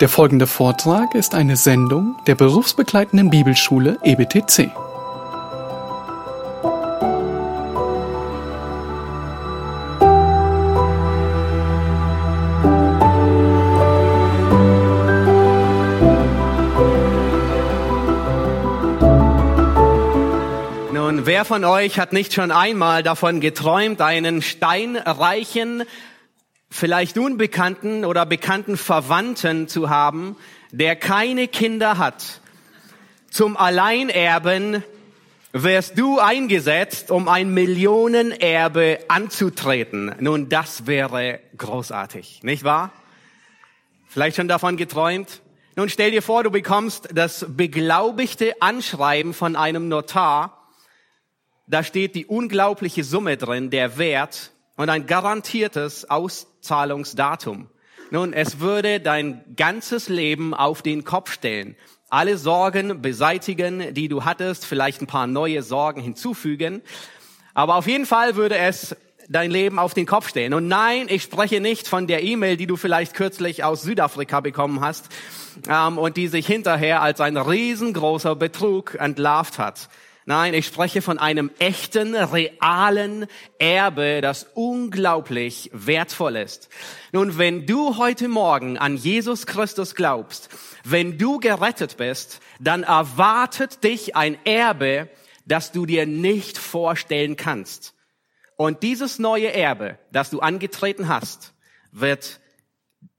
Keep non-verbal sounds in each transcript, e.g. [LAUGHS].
Der folgende Vortrag ist eine Sendung der berufsbegleitenden Bibelschule EBTC. Nun, wer von euch hat nicht schon einmal davon geträumt, einen steinreichen, vielleicht unbekannten oder bekannten Verwandten zu haben, der keine Kinder hat? Zum Alleinerben wirst du eingesetzt, um ein Millionenerbe anzutreten. Nun, das wäre großartig, nicht wahr? Vielleicht schon davon geträumt? Nun stell dir vor, du bekommst das beglaubigte Anschreiben von einem Notar. Da steht die unglaubliche Summe drin, der Wert und ein garantiertes Auszahlungsdatum. Nun, es würde dein ganzes Leben auf den Kopf stellen. Alle Sorgen beseitigen, die du hattest, vielleicht ein paar neue Sorgen hinzufügen. Aber auf jeden Fall würde es dein Leben auf den Kopf stellen. Und nein, ich spreche nicht von der E-Mail, die du vielleicht kürzlich aus Südafrika bekommen hast ähm, und die sich hinterher als ein riesengroßer Betrug entlarvt hat. Nein, ich spreche von einem echten, realen Erbe, das unglaublich wertvoll ist. Nun, wenn du heute Morgen an Jesus Christus glaubst, wenn du gerettet bist, dann erwartet dich ein Erbe, das du dir nicht vorstellen kannst. Und dieses neue Erbe, das du angetreten hast, wird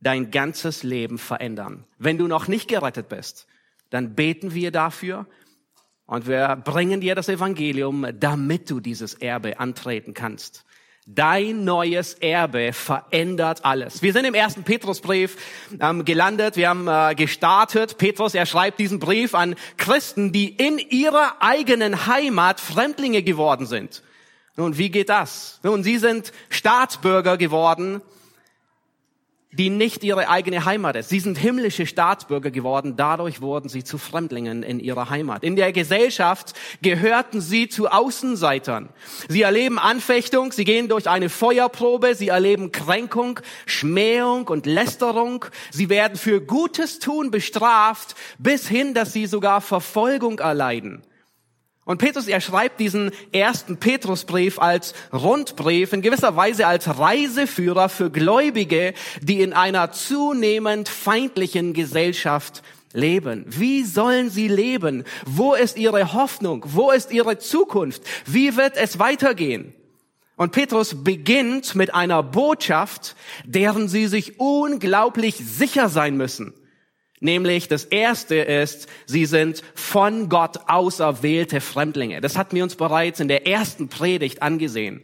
dein ganzes Leben verändern. Wenn du noch nicht gerettet bist, dann beten wir dafür und wir bringen dir das Evangelium, damit du dieses Erbe antreten kannst. Dein neues Erbe verändert alles. Wir sind im ersten Petrusbrief ähm, gelandet. Wir haben äh, gestartet. Petrus, er schreibt diesen Brief an Christen, die in ihrer eigenen Heimat Fremdlinge geworden sind. Nun, wie geht das? Nun, sie sind Staatsbürger geworden die nicht ihre eigene Heimat ist. Sie sind himmlische Staatsbürger geworden, dadurch wurden sie zu Fremdlingen in ihrer Heimat. In der Gesellschaft gehörten sie zu Außenseitern. Sie erleben Anfechtung, sie gehen durch eine Feuerprobe, sie erleben Kränkung, Schmähung und Lästerung. Sie werden für Gutes tun bestraft, bis hin, dass sie sogar Verfolgung erleiden. Und Petrus, er schreibt diesen ersten Petrusbrief als Rundbrief, in gewisser Weise als Reiseführer für Gläubige, die in einer zunehmend feindlichen Gesellschaft leben. Wie sollen sie leben? Wo ist ihre Hoffnung? Wo ist ihre Zukunft? Wie wird es weitergehen? Und Petrus beginnt mit einer Botschaft, deren sie sich unglaublich sicher sein müssen. Nämlich das erste ist, sie sind von Gott auserwählte Fremdlinge. Das hatten wir uns bereits in der ersten Predigt angesehen.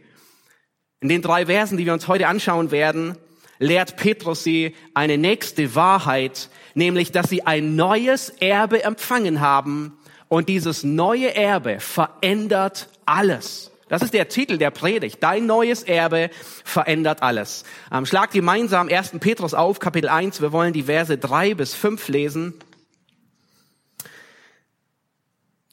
In den drei Versen, die wir uns heute anschauen werden, lehrt Petrus sie eine nächste Wahrheit, nämlich, dass sie ein neues Erbe empfangen haben und dieses neue Erbe verändert alles. Das ist der Titel der Predigt. Dein neues Erbe verändert alles. Ähm, schlag gemeinsam 1. Petrus auf, Kapitel 1. Wir wollen die Verse 3 bis 5 lesen.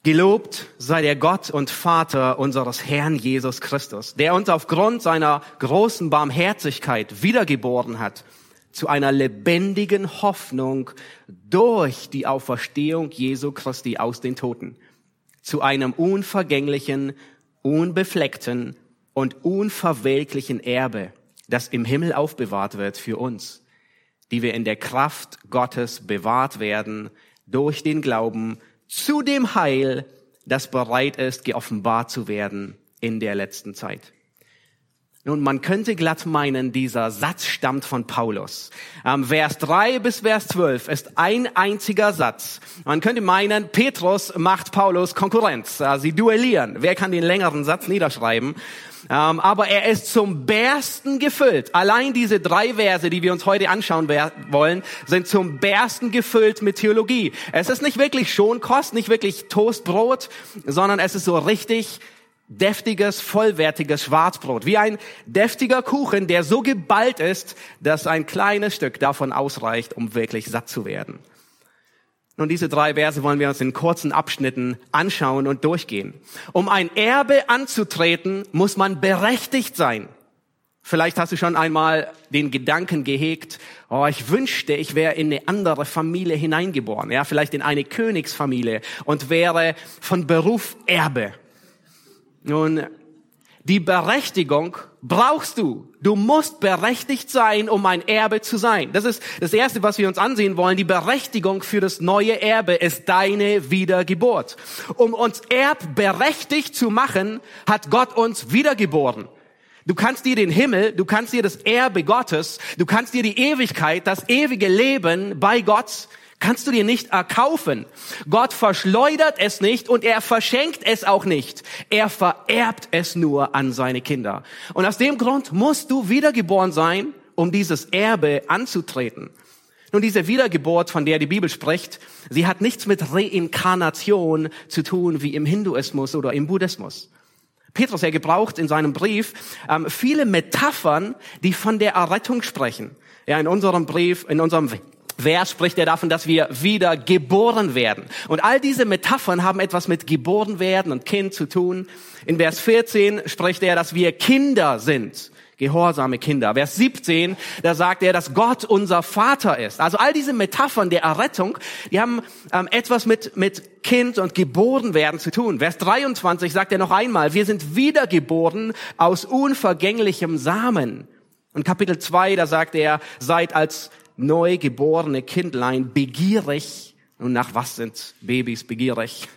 Gelobt sei der Gott und Vater unseres Herrn Jesus Christus, der uns aufgrund seiner großen Barmherzigkeit wiedergeboren hat zu einer lebendigen Hoffnung durch die Auferstehung Jesu Christi aus den Toten, zu einem unvergänglichen unbefleckten und unverwelklichen Erbe, das im Himmel aufbewahrt wird für uns, die wir in der Kraft Gottes bewahrt werden durch den Glauben zu dem Heil, das bereit ist, geoffenbart zu werden in der letzten Zeit. Nun, man könnte glatt meinen, dieser Satz stammt von Paulus. Ähm, Vers 3 bis Vers 12 ist ein einziger Satz. Man könnte meinen, Petrus macht Paulus Konkurrenz. Äh, sie duellieren. Wer kann den längeren Satz niederschreiben? Ähm, aber er ist zum Bersten gefüllt. Allein diese drei Verse, die wir uns heute anschauen wollen, sind zum Bersten gefüllt mit Theologie. Es ist nicht wirklich Schonkost, nicht wirklich Toastbrot, sondern es ist so richtig deftiges, vollwertiges Schwarzbrot, wie ein deftiger Kuchen, der so geballt ist, dass ein kleines Stück davon ausreicht, um wirklich satt zu werden. Nun, diese drei Verse wollen wir uns in kurzen Abschnitten anschauen und durchgehen. Um ein Erbe anzutreten, muss man berechtigt sein. Vielleicht hast du schon einmal den Gedanken gehegt, oh, ich wünschte, ich wäre in eine andere Familie hineingeboren, ja, vielleicht in eine Königsfamilie und wäre von Beruf Erbe. Nun, die Berechtigung brauchst du. Du musst berechtigt sein, um ein Erbe zu sein. Das ist das Erste, was wir uns ansehen wollen. Die Berechtigung für das neue Erbe ist deine Wiedergeburt. Um uns erbberechtigt zu machen, hat Gott uns wiedergeboren. Du kannst dir den Himmel, du kannst dir das Erbe Gottes, du kannst dir die Ewigkeit, das ewige Leben bei Gott, kannst du dir nicht erkaufen. Gott verschleudert es nicht und er verschenkt es auch nicht. Er vererbt es nur an seine Kinder. Und aus dem Grund musst du wiedergeboren sein, um dieses Erbe anzutreten. Nun, diese Wiedergeburt, von der die Bibel spricht, sie hat nichts mit Reinkarnation zu tun wie im Hinduismus oder im Buddhismus. Petrus, er gebraucht in seinem Brief ähm, viele Metaphern, die von der Errettung sprechen. Ja, in unserem Brief, in unserem Vers spricht er davon, dass wir wieder geboren werden. Und all diese Metaphern haben etwas mit geboren werden und Kind zu tun. In Vers 14 spricht er, dass wir Kinder sind gehorsame Kinder. Vers 17, da sagt er, dass Gott unser Vater ist. Also all diese Metaphern der Errettung, die haben ähm, etwas mit, mit Kind und geboren werden zu tun. Vers 23 sagt er noch einmal, wir sind wiedergeboren aus unvergänglichem Samen. Und Kapitel 2, da sagt er, seid als neugeborene Kindlein begierig. Und nach was sind Babys begierig?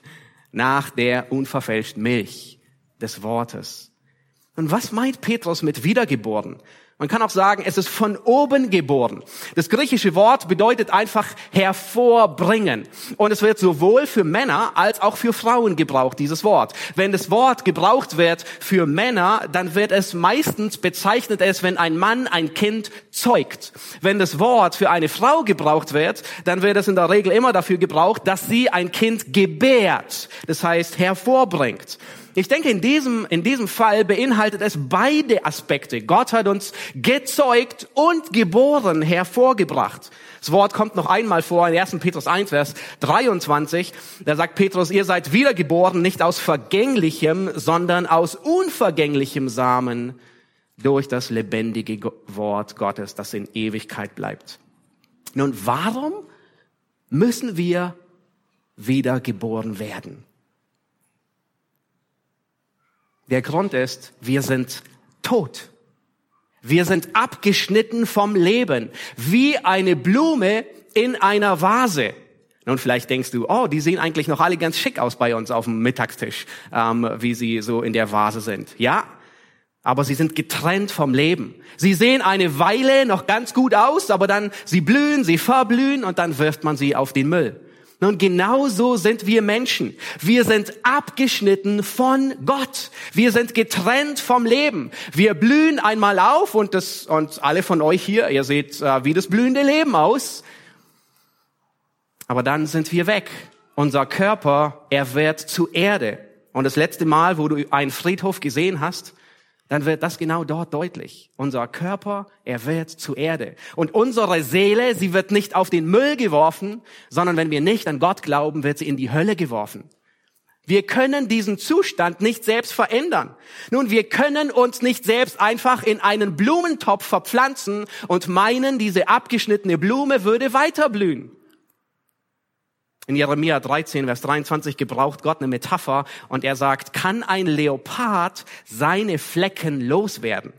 Nach der unverfälschten Milch des Wortes. Und was meint Petrus mit wiedergeboren? Man kann auch sagen, es ist von oben geboren. Das griechische Wort bedeutet einfach hervorbringen. Und es wird sowohl für Männer als auch für Frauen gebraucht, dieses Wort. Wenn das Wort gebraucht wird für Männer, dann wird es meistens bezeichnet es, wenn ein Mann ein Kind zeugt. Wenn das Wort für eine Frau gebraucht wird, dann wird es in der Regel immer dafür gebraucht, dass sie ein Kind gebärt. Das heißt, hervorbringt. Ich denke, in diesem, in diesem Fall beinhaltet es beide Aspekte. Gott hat uns gezeugt und geboren hervorgebracht. Das Wort kommt noch einmal vor in 1. Petrus 1, Vers 23. Da sagt Petrus, ihr seid wiedergeboren, nicht aus vergänglichem, sondern aus unvergänglichem Samen durch das lebendige Wort Gottes, das in Ewigkeit bleibt. Nun, warum müssen wir wiedergeboren werden? Der Grund ist, wir sind tot. Wir sind abgeschnitten vom Leben, wie eine Blume in einer Vase. Nun, vielleicht denkst du, oh, die sehen eigentlich noch alle ganz schick aus bei uns auf dem Mittagstisch, ähm, wie sie so in der Vase sind. Ja, aber sie sind getrennt vom Leben. Sie sehen eine Weile noch ganz gut aus, aber dann sie blühen, sie verblühen und dann wirft man sie auf den Müll. Nun, genau so sind wir Menschen. Wir sind abgeschnitten von Gott. Wir sind getrennt vom Leben. Wir blühen einmal auf und das, und alle von euch hier, ihr seht, äh, wie das blühende Leben aus. Aber dann sind wir weg. Unser Körper, er wird zu Erde. Und das letzte Mal, wo du einen Friedhof gesehen hast, dann wird das genau dort deutlich. Unser Körper, er wird zu Erde. Und unsere Seele, sie wird nicht auf den Müll geworfen, sondern wenn wir nicht an Gott glauben, wird sie in die Hölle geworfen. Wir können diesen Zustand nicht selbst verändern. Nun, wir können uns nicht selbst einfach in einen Blumentopf verpflanzen und meinen, diese abgeschnittene Blume würde weiterblühen. In Jeremia 13, Vers 23 gebraucht Gott eine Metapher und er sagt, kann ein Leopard seine Flecken loswerden?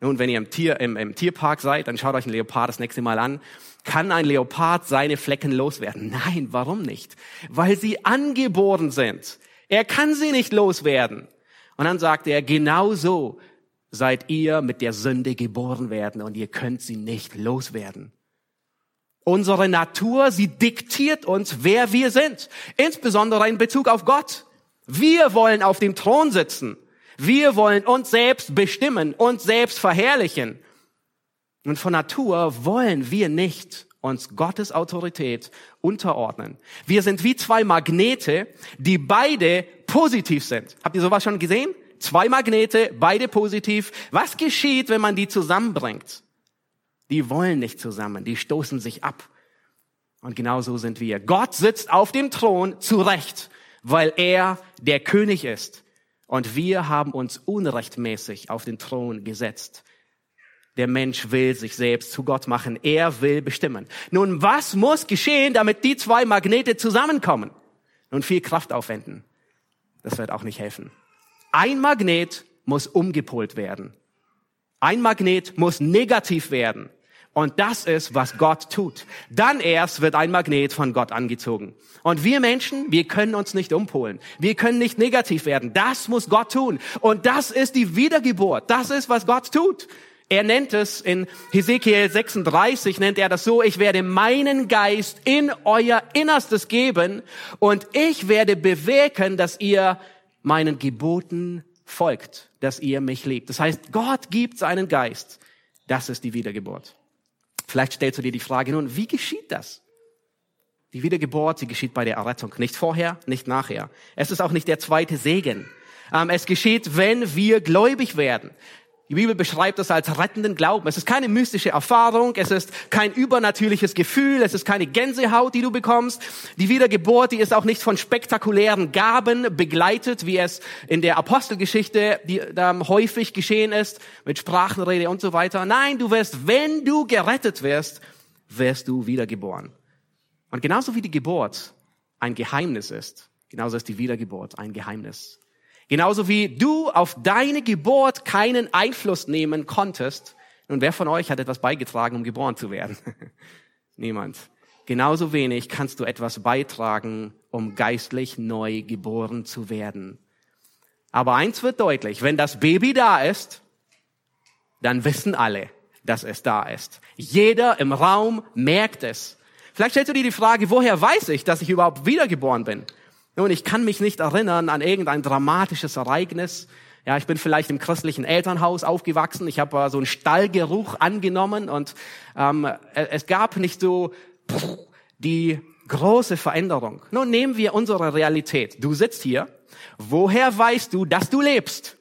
Nun, wenn ihr im, Tier, im, im Tierpark seid, dann schaut euch ein Leopard das nächste Mal an. Kann ein Leopard seine Flecken loswerden? Nein, warum nicht? Weil sie angeboren sind. Er kann sie nicht loswerden. Und dann sagt er, genauso seid ihr mit der Sünde geboren werden und ihr könnt sie nicht loswerden. Unsere Natur, sie diktiert uns, wer wir sind. Insbesondere in Bezug auf Gott. Wir wollen auf dem Thron sitzen. Wir wollen uns selbst bestimmen, uns selbst verherrlichen. Und von Natur wollen wir nicht uns Gottes Autorität unterordnen. Wir sind wie zwei Magnete, die beide positiv sind. Habt ihr sowas schon gesehen? Zwei Magnete, beide positiv. Was geschieht, wenn man die zusammenbringt? Die wollen nicht zusammen, die stoßen sich ab. Und genau so sind wir. Gott sitzt auf dem Thron zu Recht, weil er der König ist. Und wir haben uns unrechtmäßig auf den Thron gesetzt. Der Mensch will sich selbst zu Gott machen. Er will bestimmen. Nun, was muss geschehen, damit die zwei Magnete zusammenkommen? Nun, viel Kraft aufwenden. Das wird auch nicht helfen. Ein Magnet muss umgepolt werden. Ein Magnet muss negativ werden. Und das ist, was Gott tut. Dann erst wird ein Magnet von Gott angezogen. Und wir Menschen, wir können uns nicht umpolen. Wir können nicht negativ werden. Das muss Gott tun. Und das ist die Wiedergeburt. Das ist, was Gott tut. Er nennt es in Hesekiel 36, nennt er das so, ich werde meinen Geist in euer Innerstes geben und ich werde bewirken, dass ihr meinen Geboten folgt, dass ihr mich liebt. Das heißt, Gott gibt seinen Geist. Das ist die Wiedergeburt. Vielleicht stellst du dir die Frage nun, wie geschieht das? Die Wiedergeburt, sie geschieht bei der Errettung. Nicht vorher, nicht nachher. Es ist auch nicht der zweite Segen. Ähm, es geschieht, wenn wir gläubig werden. Die Bibel beschreibt das als rettenden Glauben. Es ist keine mystische Erfahrung, es ist kein übernatürliches Gefühl, es ist keine Gänsehaut, die du bekommst. Die Wiedergeburt, die ist auch nicht von spektakulären Gaben begleitet, wie es in der Apostelgeschichte die, ähm, häufig geschehen ist, mit Sprachenrede und so weiter. Nein, du wirst, wenn du gerettet wirst, wirst du wiedergeboren. Und genauso wie die Geburt ein Geheimnis ist, genauso ist die Wiedergeburt ein Geheimnis. Genauso wie du auf deine Geburt keinen Einfluss nehmen konntest. Nun, wer von euch hat etwas beigetragen, um geboren zu werden? [LAUGHS] Niemand. Genauso wenig kannst du etwas beitragen, um geistlich neu geboren zu werden. Aber eins wird deutlich, wenn das Baby da ist, dann wissen alle, dass es da ist. Jeder im Raum merkt es. Vielleicht stellst du dir die Frage, woher weiß ich, dass ich überhaupt wiedergeboren bin? Nun, ich kann mich nicht erinnern an irgendein dramatisches Ereignis. Ja, ich bin vielleicht im christlichen Elternhaus aufgewachsen. Ich habe äh, so einen Stallgeruch angenommen und ähm, es gab nicht so die große Veränderung. Nun nehmen wir unsere Realität. Du sitzt hier. Woher weißt du, dass du lebst?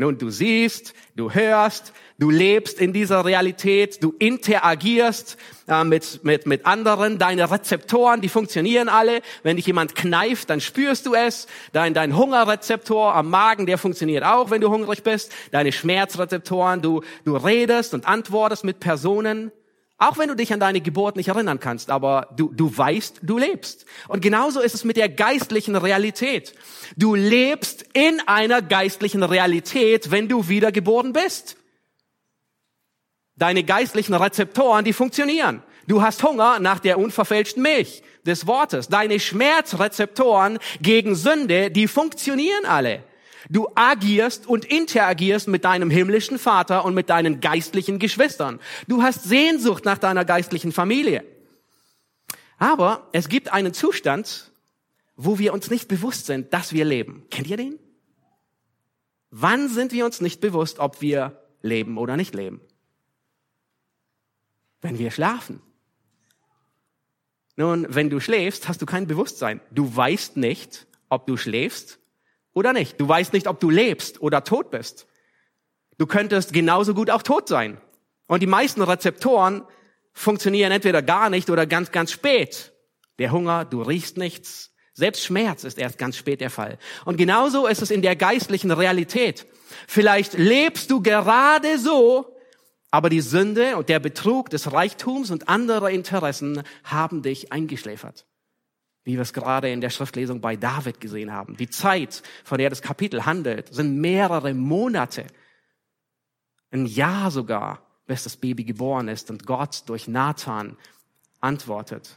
Nun, du siehst, du hörst, du lebst in dieser Realität, du interagierst äh, mit, mit, mit anderen, deine Rezeptoren, die funktionieren alle. Wenn dich jemand kneift, dann spürst du es. Dein, dein Hungerrezeptor am Magen, der funktioniert auch, wenn du hungrig bist. Deine Schmerzrezeptoren, du, du redest und antwortest mit Personen. Auch wenn du dich an deine Geburt nicht erinnern kannst, aber du, du weißt, du lebst. Und genauso ist es mit der geistlichen Realität. Du lebst in einer geistlichen Realität, wenn du wiedergeboren bist. Deine geistlichen Rezeptoren, die funktionieren. Du hast Hunger nach der unverfälschten Milch des Wortes. Deine Schmerzrezeptoren gegen Sünde, die funktionieren alle. Du agierst und interagierst mit deinem himmlischen Vater und mit deinen geistlichen Geschwistern. Du hast Sehnsucht nach deiner geistlichen Familie. Aber es gibt einen Zustand, wo wir uns nicht bewusst sind, dass wir leben. Kennt ihr den? Wann sind wir uns nicht bewusst, ob wir leben oder nicht leben? Wenn wir schlafen. Nun, wenn du schläfst, hast du kein Bewusstsein. Du weißt nicht, ob du schläfst oder nicht. Du weißt nicht, ob du lebst oder tot bist. Du könntest genauso gut auch tot sein. Und die meisten Rezeptoren funktionieren entweder gar nicht oder ganz, ganz spät. Der Hunger, du riechst nichts. Selbst Schmerz ist erst ganz spät der Fall. Und genauso ist es in der geistlichen Realität. Vielleicht lebst du gerade so, aber die Sünde und der Betrug des Reichtums und anderer Interessen haben dich eingeschläfert wie wir es gerade in der Schriftlesung bei David gesehen haben. Die Zeit, von der das Kapitel handelt, sind mehrere Monate, ein Jahr sogar, bis das Baby geboren ist und Gott durch Nathan antwortet.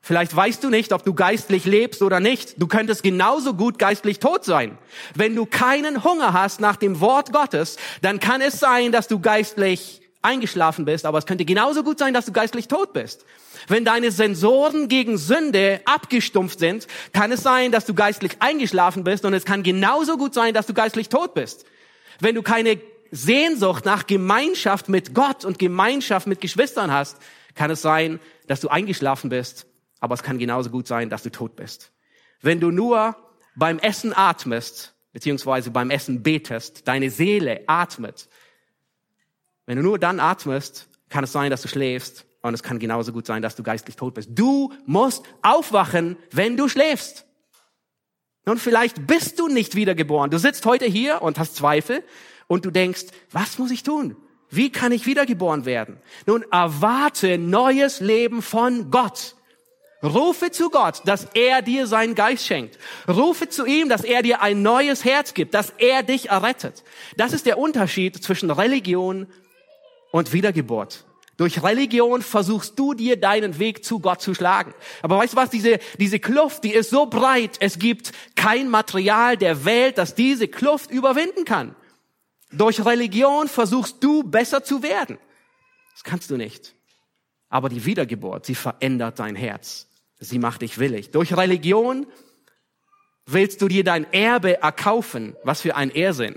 Vielleicht weißt du nicht, ob du geistlich lebst oder nicht. Du könntest genauso gut geistlich tot sein. Wenn du keinen Hunger hast nach dem Wort Gottes, dann kann es sein, dass du geistlich eingeschlafen bist, aber es könnte genauso gut sein, dass du geistlich tot bist. Wenn deine Sensoren gegen Sünde abgestumpft sind, kann es sein, dass du geistlich eingeschlafen bist und es kann genauso gut sein, dass du geistlich tot bist. Wenn du keine Sehnsucht nach Gemeinschaft mit Gott und Gemeinschaft mit Geschwistern hast, kann es sein, dass du eingeschlafen bist, aber es kann genauso gut sein, dass du tot bist. Wenn du nur beim Essen atmest, beziehungsweise beim Essen betest, deine Seele atmet, wenn du nur dann atmest, kann es sein, dass du schläfst und es kann genauso gut sein, dass du geistlich tot bist. Du musst aufwachen, wenn du schläfst. Nun, vielleicht bist du nicht wiedergeboren. Du sitzt heute hier und hast Zweifel und du denkst, was muss ich tun? Wie kann ich wiedergeboren werden? Nun erwarte neues Leben von Gott. Rufe zu Gott, dass er dir seinen Geist schenkt. Rufe zu ihm, dass er dir ein neues Herz gibt, dass er dich errettet. Das ist der Unterschied zwischen Religion und Wiedergeburt. Durch Religion versuchst du dir deinen Weg zu Gott zu schlagen. Aber weißt du was? Diese, diese Kluft, die ist so breit. Es gibt kein Material der Welt, das diese Kluft überwinden kann. Durch Religion versuchst du besser zu werden. Das kannst du nicht. Aber die Wiedergeburt, sie verändert dein Herz. Sie macht dich willig. Durch Religion willst du dir dein Erbe erkaufen. Was für ein Irrsinn.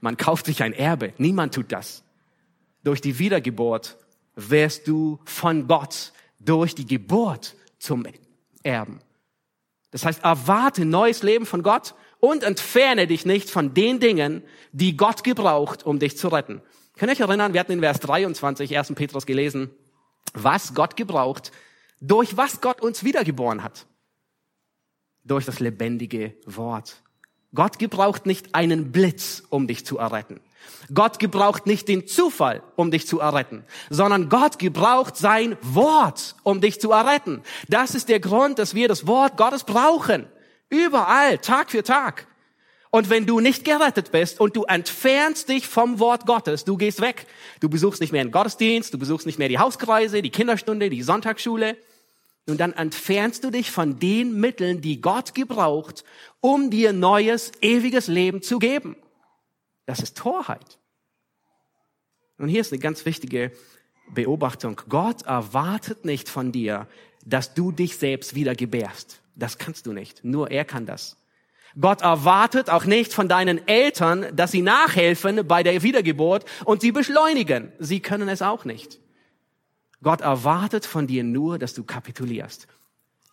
Man kauft sich ein Erbe. Niemand tut das. Durch die Wiedergeburt wirst du von Gott durch die Geburt zum Erben. Das heißt, erwarte neues Leben von Gott und entferne dich nicht von den Dingen, die Gott gebraucht, um dich zu retten. Könnt ihr euch erinnern, wir hatten in Vers 23, 1. Petrus gelesen, was Gott gebraucht, durch was Gott uns wiedergeboren hat. Durch das lebendige Wort. Gott gebraucht nicht einen Blitz, um dich zu erretten. Gott gebraucht nicht den Zufall, um dich zu erretten, sondern Gott gebraucht sein Wort, um dich zu erretten. Das ist der Grund, dass wir das Wort Gottes brauchen. Überall, Tag für Tag. Und wenn du nicht gerettet bist und du entfernst dich vom Wort Gottes, du gehst weg. Du besuchst nicht mehr den Gottesdienst, du besuchst nicht mehr die Hauskreise, die Kinderstunde, die Sonntagsschule. Und dann entfernst du dich von den Mitteln, die Gott gebraucht, um dir neues, ewiges Leben zu geben. Das ist Torheit. Und hier ist eine ganz wichtige Beobachtung. Gott erwartet nicht von dir, dass du dich selbst wieder gebärst. Das kannst du nicht. Nur er kann das. Gott erwartet auch nicht von deinen Eltern, dass sie nachhelfen bei der Wiedergeburt und sie beschleunigen. Sie können es auch nicht. Gott erwartet von dir nur, dass du kapitulierst,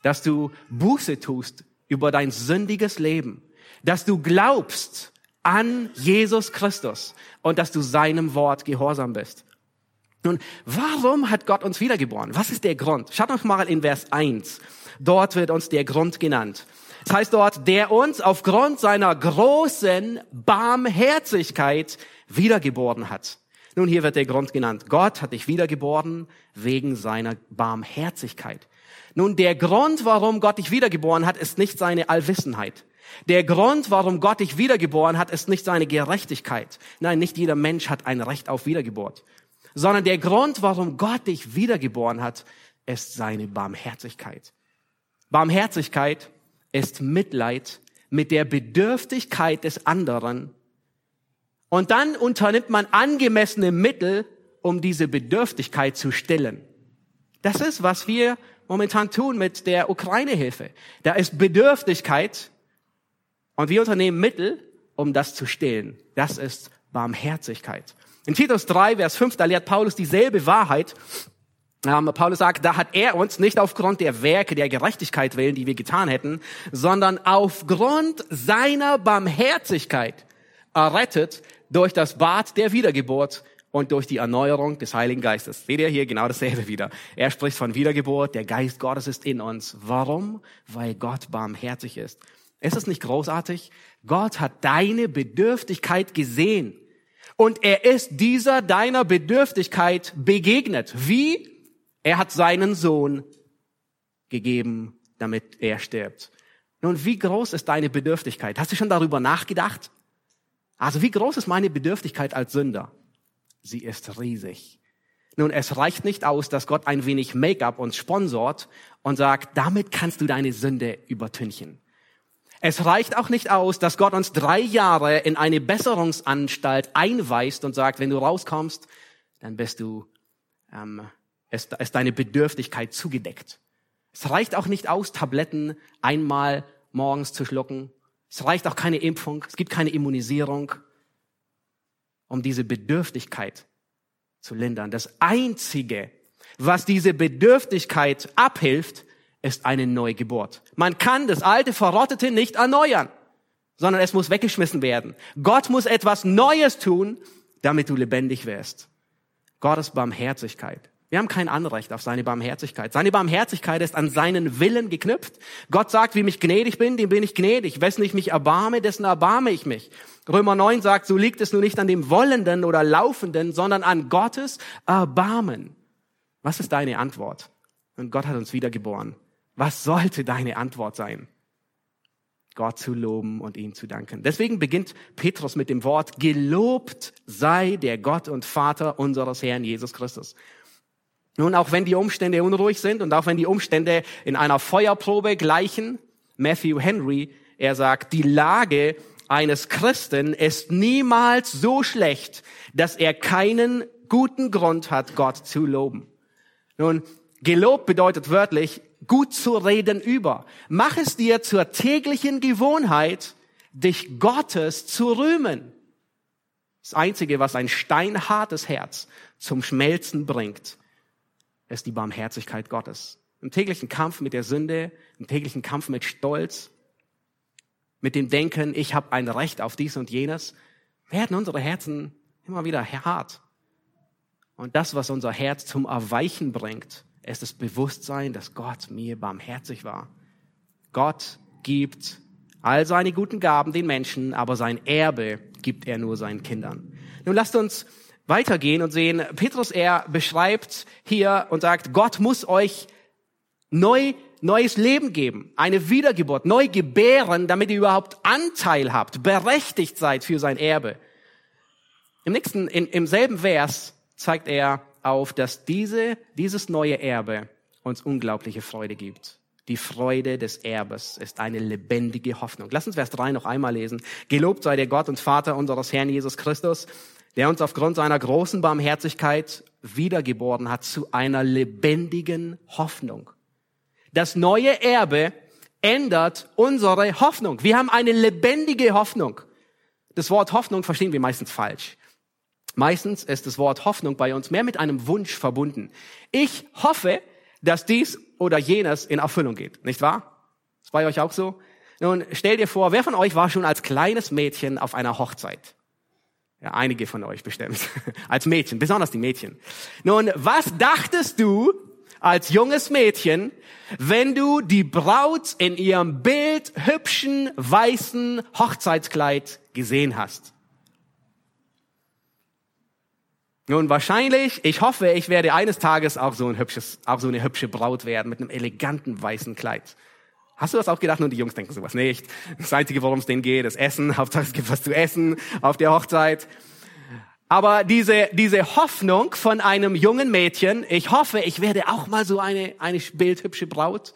dass du Buße tust über dein sündiges Leben, dass du glaubst an Jesus Christus und dass du seinem Wort gehorsam bist. Nun, warum hat Gott uns wiedergeboren? Was ist der Grund? Schaut noch mal in Vers 1. Dort wird uns der Grund genannt. Das heißt dort, der uns aufgrund seiner großen Barmherzigkeit wiedergeboren hat. Nun, hier wird der Grund genannt. Gott hat dich wiedergeboren wegen seiner Barmherzigkeit. Nun, der Grund, warum Gott dich wiedergeboren hat, ist nicht seine Allwissenheit. Der Grund, warum Gott dich wiedergeboren hat, ist nicht seine Gerechtigkeit. Nein, nicht jeder Mensch hat ein Recht auf Wiedergeburt. Sondern der Grund, warum Gott dich wiedergeboren hat, ist seine Barmherzigkeit. Barmherzigkeit ist Mitleid mit der Bedürftigkeit des anderen. Und dann unternimmt man angemessene Mittel, um diese Bedürftigkeit zu stillen. Das ist, was wir momentan tun mit der Ukraine-Hilfe. Da ist Bedürftigkeit und wir unternehmen Mittel, um das zu stillen. Das ist Barmherzigkeit. In Titus 3, Vers 5, da lehrt Paulus dieselbe Wahrheit. Paulus sagt, da hat er uns nicht aufgrund der Werke der Gerechtigkeit willen, die wir getan hätten, sondern aufgrund seiner Barmherzigkeit errettet durch das Bad der Wiedergeburt und durch die Erneuerung des Heiligen Geistes. Seht ihr hier genau dasselbe wieder. Er spricht von Wiedergeburt, der Geist Gottes ist in uns. Warum? Weil Gott barmherzig ist. Ist es nicht großartig? Gott hat deine Bedürftigkeit gesehen und er ist dieser deiner Bedürftigkeit begegnet. Wie? Er hat seinen Sohn gegeben, damit er stirbt. Nun, wie groß ist deine Bedürftigkeit? Hast du schon darüber nachgedacht? Also wie groß ist meine Bedürftigkeit als Sünder? Sie ist riesig. Nun, es reicht nicht aus, dass Gott ein wenig Make-up uns sponsort und sagt, damit kannst du deine Sünde übertünchen. Es reicht auch nicht aus, dass Gott uns drei Jahre in eine Besserungsanstalt einweist und sagt, wenn du rauskommst, dann bist du, ähm, ist, ist deine Bedürftigkeit zugedeckt. Es reicht auch nicht aus, Tabletten einmal morgens zu schlucken. Es reicht auch keine Impfung. Es gibt keine Immunisierung, um diese Bedürftigkeit zu lindern. Das Einzige, was diese Bedürftigkeit abhilft, ist eine Neugeburt. Man kann das alte Verrottete nicht erneuern, sondern es muss weggeschmissen werden. Gott muss etwas Neues tun, damit du lebendig wirst. Gottes Barmherzigkeit. Wir haben kein Anrecht auf seine Barmherzigkeit. Seine Barmherzigkeit ist an seinen Willen geknüpft. Gott sagt, wie ich gnädig bin, dem bin ich gnädig. Wessen ich mich erbarme, dessen erbarme ich mich. Römer 9 sagt, so liegt es nun nicht an dem Wollenden oder Laufenden, sondern an Gottes Erbarmen. Was ist deine Antwort? Und Gott hat uns wiedergeboren. Was sollte deine Antwort sein? Gott zu loben und ihm zu danken. Deswegen beginnt Petrus mit dem Wort, gelobt sei der Gott und Vater unseres Herrn Jesus Christus. Nun, auch wenn die Umstände unruhig sind und auch wenn die Umstände in einer Feuerprobe gleichen, Matthew Henry, er sagt, die Lage eines Christen ist niemals so schlecht, dass er keinen guten Grund hat, Gott zu loben. Nun, gelobt bedeutet wörtlich, gut zu reden über. Mach es dir zur täglichen Gewohnheit, dich Gottes zu rühmen. Das Einzige, was ein steinhartes Herz zum Schmelzen bringt, ist die Barmherzigkeit Gottes. Im täglichen Kampf mit der Sünde, im täglichen Kampf mit Stolz, mit dem Denken, ich habe ein Recht auf dies und jenes, werden unsere Herzen immer wieder hart. Und das, was unser Herz zum Erweichen bringt, ist das Bewusstsein, dass Gott mir barmherzig war. Gott gibt all seine guten Gaben den Menschen, aber sein Erbe gibt er nur seinen Kindern. Nun lasst uns weitergehen und sehen, Petrus, er beschreibt hier und sagt, Gott muss euch neu, neues Leben geben, eine Wiedergeburt, neu gebären, damit ihr überhaupt Anteil habt, berechtigt seid für sein Erbe. Im nächsten, in, im selben Vers zeigt er auf, dass diese, dieses neue Erbe uns unglaubliche Freude gibt. Die Freude des Erbes ist eine lebendige Hoffnung. Lass uns Vers 3 noch einmal lesen. Gelobt sei der Gott und Vater unseres Herrn Jesus Christus, der uns aufgrund seiner großen Barmherzigkeit wiedergeboren hat zu einer lebendigen Hoffnung. Das neue Erbe ändert unsere Hoffnung. Wir haben eine lebendige Hoffnung. Das Wort Hoffnung verstehen wir meistens falsch. Meistens ist das Wort Hoffnung bei uns mehr mit einem Wunsch verbunden. Ich hoffe, dass dies oder jenes in Erfüllung geht, nicht wahr? Ist bei euch auch so? Nun, stell dir vor, wer von euch war schon als kleines Mädchen auf einer Hochzeit? Ja, einige von euch bestimmt. [LAUGHS] als Mädchen, besonders die Mädchen. Nun, was dachtest du als junges Mädchen, wenn du die Braut in ihrem bildhübschen weißen Hochzeitskleid gesehen hast? Nun, wahrscheinlich, ich hoffe, ich werde eines Tages auch so ein hübsches, auch so eine hübsche Braut werden mit einem eleganten weißen Kleid. Hast du das auch gedacht? Nun, die Jungs denken sowas nicht. Das Einzige, worum es denen geht, ist Essen. [LAUGHS] Hauptsache, es gibt was zu essen auf der Hochzeit. Aber diese, diese Hoffnung von einem jungen Mädchen, ich hoffe, ich werde auch mal so eine, eine bildhübsche Braut,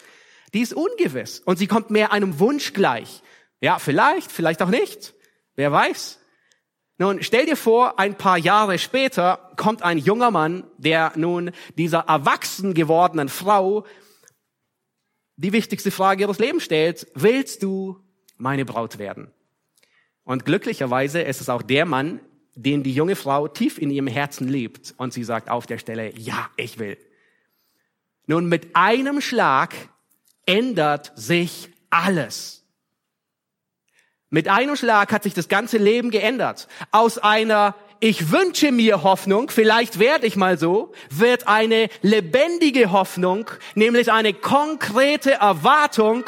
die ist ungewiss. Und sie kommt mehr einem Wunsch gleich. Ja, vielleicht, vielleicht auch nicht. Wer weiß. Nun, stell dir vor, ein paar Jahre später kommt ein junger Mann, der nun dieser erwachsen gewordenen Frau die wichtigste Frage ihres Lebens stellt, willst du meine Braut werden? Und glücklicherweise ist es auch der Mann, den die junge Frau tief in ihrem Herzen liebt. Und sie sagt auf der Stelle, ja, ich will. Nun, mit einem Schlag ändert sich alles. Mit einem Schlag hat sich das ganze Leben geändert. Aus einer ich wünsche mir Hoffnung, vielleicht werde ich mal so, wird eine lebendige Hoffnung, nämlich eine konkrete Erwartung,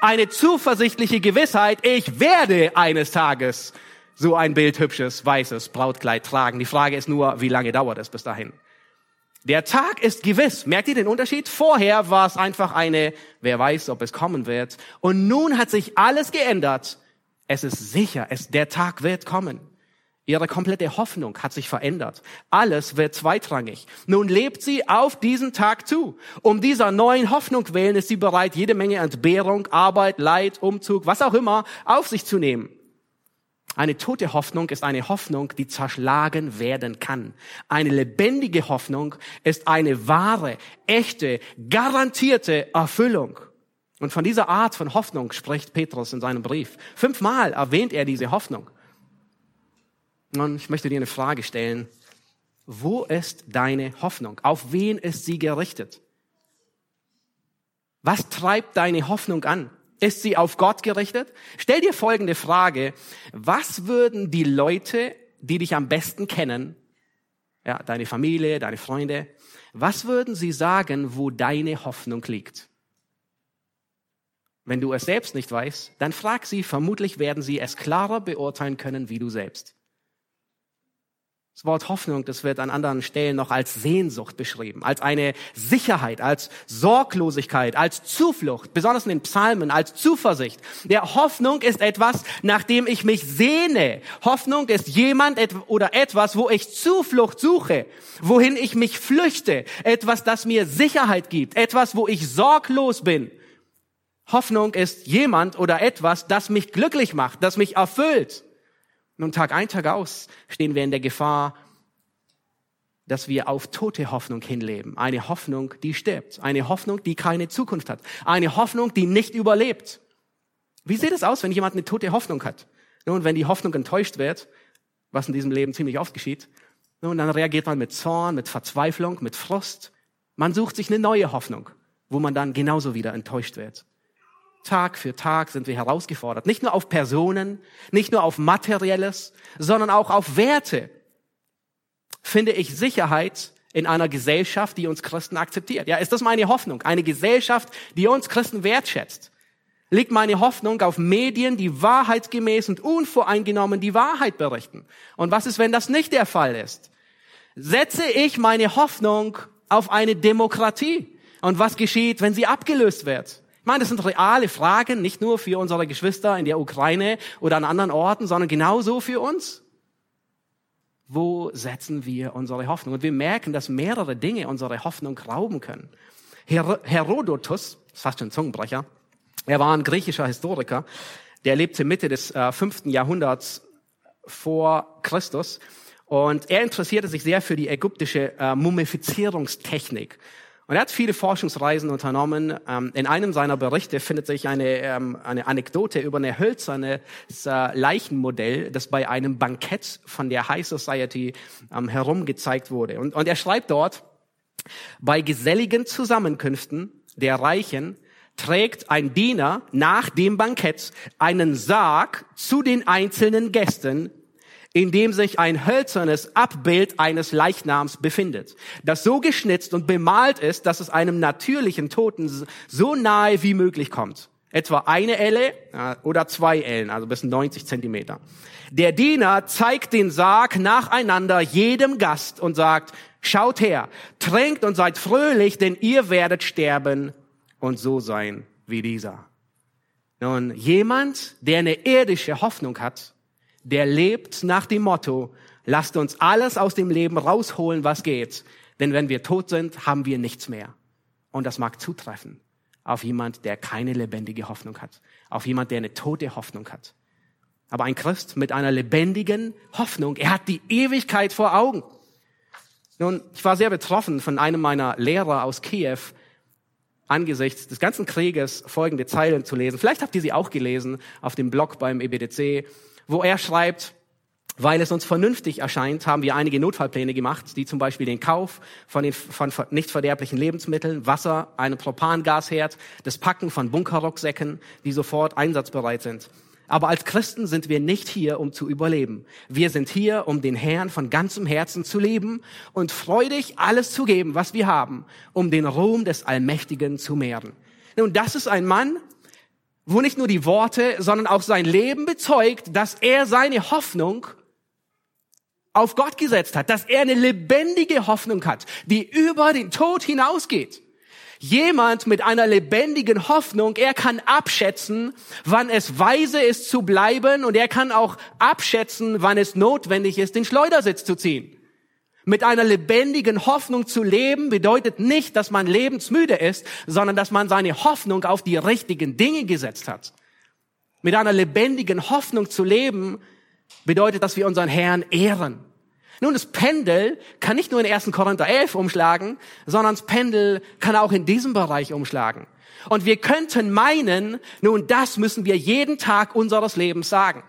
eine zuversichtliche Gewissheit, ich werde eines Tages so ein bildhübsches, weißes Brautkleid tragen. Die Frage ist nur, wie lange dauert es bis dahin? Der Tag ist gewiss. Merkt ihr den Unterschied? Vorher war es einfach eine, wer weiß, ob es kommen wird. Und nun hat sich alles geändert es ist sicher, es, der Tag wird kommen. Ihre komplette Hoffnung hat sich verändert. Alles wird zweitrangig. Nun lebt sie auf diesen Tag zu. Um dieser neuen Hoffnung willen ist sie bereit, jede Menge Entbehrung, Arbeit, Leid, Umzug, was auch immer, auf sich zu nehmen. Eine tote Hoffnung ist eine Hoffnung, die zerschlagen werden kann. Eine lebendige Hoffnung ist eine wahre, echte, garantierte Erfüllung. Und von dieser Art von Hoffnung spricht Petrus in seinem Brief. Fünfmal erwähnt er diese Hoffnung. Und ich möchte dir eine Frage stellen. Wo ist deine Hoffnung? Auf wen ist sie gerichtet? Was treibt deine Hoffnung an? Ist sie auf Gott gerichtet? Stell dir folgende Frage. Was würden die Leute, die dich am besten kennen, ja, deine Familie, deine Freunde. Was würden sie sagen, wo deine Hoffnung liegt? Wenn du es selbst nicht weißt, dann frag sie, vermutlich werden sie es klarer beurteilen können wie du selbst. Das Wort Hoffnung, das wird an anderen Stellen noch als Sehnsucht beschrieben, als eine Sicherheit, als Sorglosigkeit, als Zuflucht, besonders in den Psalmen, als Zuversicht. Der Hoffnung ist etwas, nach dem ich mich sehne. Hoffnung ist jemand oder etwas, wo ich Zuflucht suche, wohin ich mich flüchte, etwas, das mir Sicherheit gibt, etwas, wo ich sorglos bin. Hoffnung ist jemand oder etwas, das mich glücklich macht, das mich erfüllt. Nun, Tag ein, Tag aus stehen wir in der Gefahr, dass wir auf tote Hoffnung hinleben. Eine Hoffnung, die stirbt. Eine Hoffnung, die keine Zukunft hat. Eine Hoffnung, die nicht überlebt. Wie sieht es aus, wenn jemand eine tote Hoffnung hat? Nun, wenn die Hoffnung enttäuscht wird, was in diesem Leben ziemlich oft geschieht, nun, dann reagiert man mit Zorn, mit Verzweiflung, mit Frust. Man sucht sich eine neue Hoffnung, wo man dann genauso wieder enttäuscht wird. Tag für Tag sind wir herausgefordert. Nicht nur auf Personen, nicht nur auf Materielles, sondern auch auf Werte. Finde ich Sicherheit in einer Gesellschaft, die uns Christen akzeptiert? Ja, ist das meine Hoffnung? Eine Gesellschaft, die uns Christen wertschätzt? Liegt meine Hoffnung auf Medien, die wahrheitsgemäß und unvoreingenommen die Wahrheit berichten? Und was ist, wenn das nicht der Fall ist? Setze ich meine Hoffnung auf eine Demokratie? Und was geschieht, wenn sie abgelöst wird? Ich meine, das sind reale Fragen, nicht nur für unsere Geschwister in der Ukraine oder an anderen Orten, sondern genauso für uns. Wo setzen wir unsere Hoffnung? Und wir merken, dass mehrere Dinge unsere Hoffnung rauben können. Her Herodotus, das fast schon Zungenbrecher, er war ein griechischer Historiker, der lebte Mitte des äh, fünften Jahrhunderts vor Christus und er interessierte sich sehr für die ägyptische äh, Mumifizierungstechnik. Und er hat viele Forschungsreisen unternommen. Ähm, in einem seiner Berichte findet sich eine, ähm, eine Anekdote über eine hölzerne äh, Leichenmodell, das bei einem Bankett von der High Society ähm, herumgezeigt wurde. Und, und er schreibt dort, bei geselligen Zusammenkünften der Reichen trägt ein Diener nach dem Bankett einen Sarg zu den einzelnen Gästen, in dem sich ein hölzernes Abbild eines Leichnams befindet, das so geschnitzt und bemalt ist, dass es einem natürlichen Toten so nahe wie möglich kommt. Etwa eine Elle oder zwei Ellen, also bis 90 Zentimeter. Der Diener zeigt den Sarg nacheinander jedem Gast und sagt, schaut her, trinkt und seid fröhlich, denn ihr werdet sterben und so sein wie dieser. Nun, jemand, der eine irdische Hoffnung hat, der lebt nach dem Motto, lasst uns alles aus dem Leben rausholen, was geht. Denn wenn wir tot sind, haben wir nichts mehr. Und das mag zutreffen auf jemand, der keine lebendige Hoffnung hat, auf jemand, der eine tote Hoffnung hat. Aber ein Christ mit einer lebendigen Hoffnung, er hat die Ewigkeit vor Augen. Nun, ich war sehr betroffen von einem meiner Lehrer aus Kiew, angesichts des ganzen Krieges folgende Zeilen zu lesen. Vielleicht habt ihr sie auch gelesen auf dem Blog beim EBDC wo er schreibt, weil es uns vernünftig erscheint, haben wir einige Notfallpläne gemacht, die zum Beispiel den Kauf von, den, von nicht verderblichen Lebensmitteln, Wasser, einem Propangasherd, das Packen von Bunkerrucksäcken, die sofort einsatzbereit sind. Aber als Christen sind wir nicht hier, um zu überleben. Wir sind hier, um den Herrn von ganzem Herzen zu lieben und freudig alles zu geben, was wir haben, um den Ruhm des Allmächtigen zu mehren. Nun, das ist ein Mann, wo nicht nur die Worte, sondern auch sein Leben bezeugt, dass er seine Hoffnung auf Gott gesetzt hat, dass er eine lebendige Hoffnung hat, die über den Tod hinausgeht. Jemand mit einer lebendigen Hoffnung, er kann abschätzen, wann es weise ist zu bleiben und er kann auch abschätzen, wann es notwendig ist, den Schleudersitz zu ziehen. Mit einer lebendigen Hoffnung zu leben bedeutet nicht, dass man lebensmüde ist, sondern dass man seine Hoffnung auf die richtigen Dinge gesetzt hat. Mit einer lebendigen Hoffnung zu leben bedeutet, dass wir unseren Herrn ehren. Nun, das Pendel kann nicht nur in 1. Korinther 11 umschlagen, sondern das Pendel kann auch in diesem Bereich umschlagen. Und wir könnten meinen, nun, das müssen wir jeden Tag unseres Lebens sagen.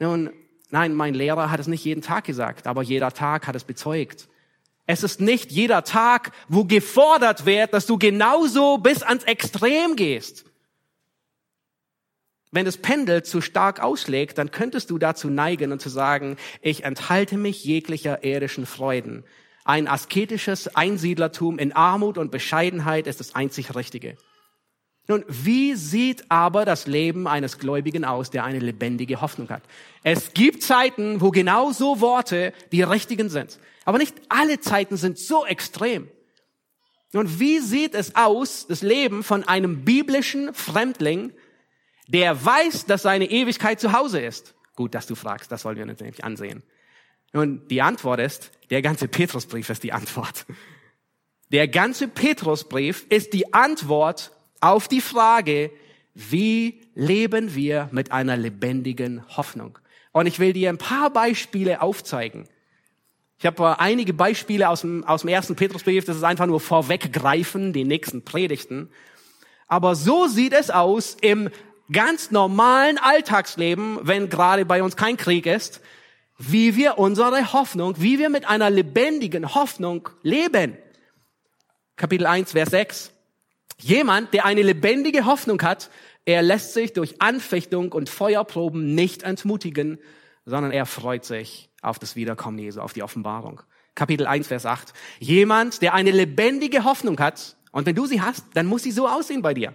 Nun, Nein, mein Lehrer hat es nicht jeden Tag gesagt, aber jeder Tag hat es bezeugt. Es ist nicht jeder Tag, wo gefordert wird, dass du genauso bis ans Extrem gehst. wenn das Pendel zu stark ausschlägt, dann könntest du dazu neigen und zu sagen, ich enthalte mich jeglicher irdischen Freuden. Ein asketisches Einsiedlertum in Armut und Bescheidenheit ist das einzig Richtige. Nun, wie sieht aber das Leben eines Gläubigen aus, der eine lebendige Hoffnung hat? Es gibt Zeiten, wo genau so Worte die richtigen sind. Aber nicht alle Zeiten sind so extrem. Nun, wie sieht es aus, das Leben von einem biblischen Fremdling, der weiß, dass seine Ewigkeit zu Hause ist? Gut, dass du fragst, das wollen wir uns nämlich ansehen. Nun, die Antwort ist, der ganze Petrusbrief ist die Antwort. Der ganze Petrusbrief ist die Antwort auf die Frage, wie leben wir mit einer lebendigen Hoffnung? Und ich will dir ein paar Beispiele aufzeigen. Ich habe einige Beispiele aus dem, aus dem ersten Petrusbrief, das ist einfach nur vorweggreifen, die nächsten Predigten. Aber so sieht es aus im ganz normalen Alltagsleben, wenn gerade bei uns kein Krieg ist, wie wir unsere Hoffnung, wie wir mit einer lebendigen Hoffnung leben. Kapitel 1, Vers 6. Jemand, der eine lebendige Hoffnung hat, er lässt sich durch Anfechtung und Feuerproben nicht entmutigen, sondern er freut sich auf das Wiederkommen Jesu, auf die Offenbarung. Kapitel 1, Vers 8. Jemand, der eine lebendige Hoffnung hat, und wenn du sie hast, dann muss sie so aussehen bei dir.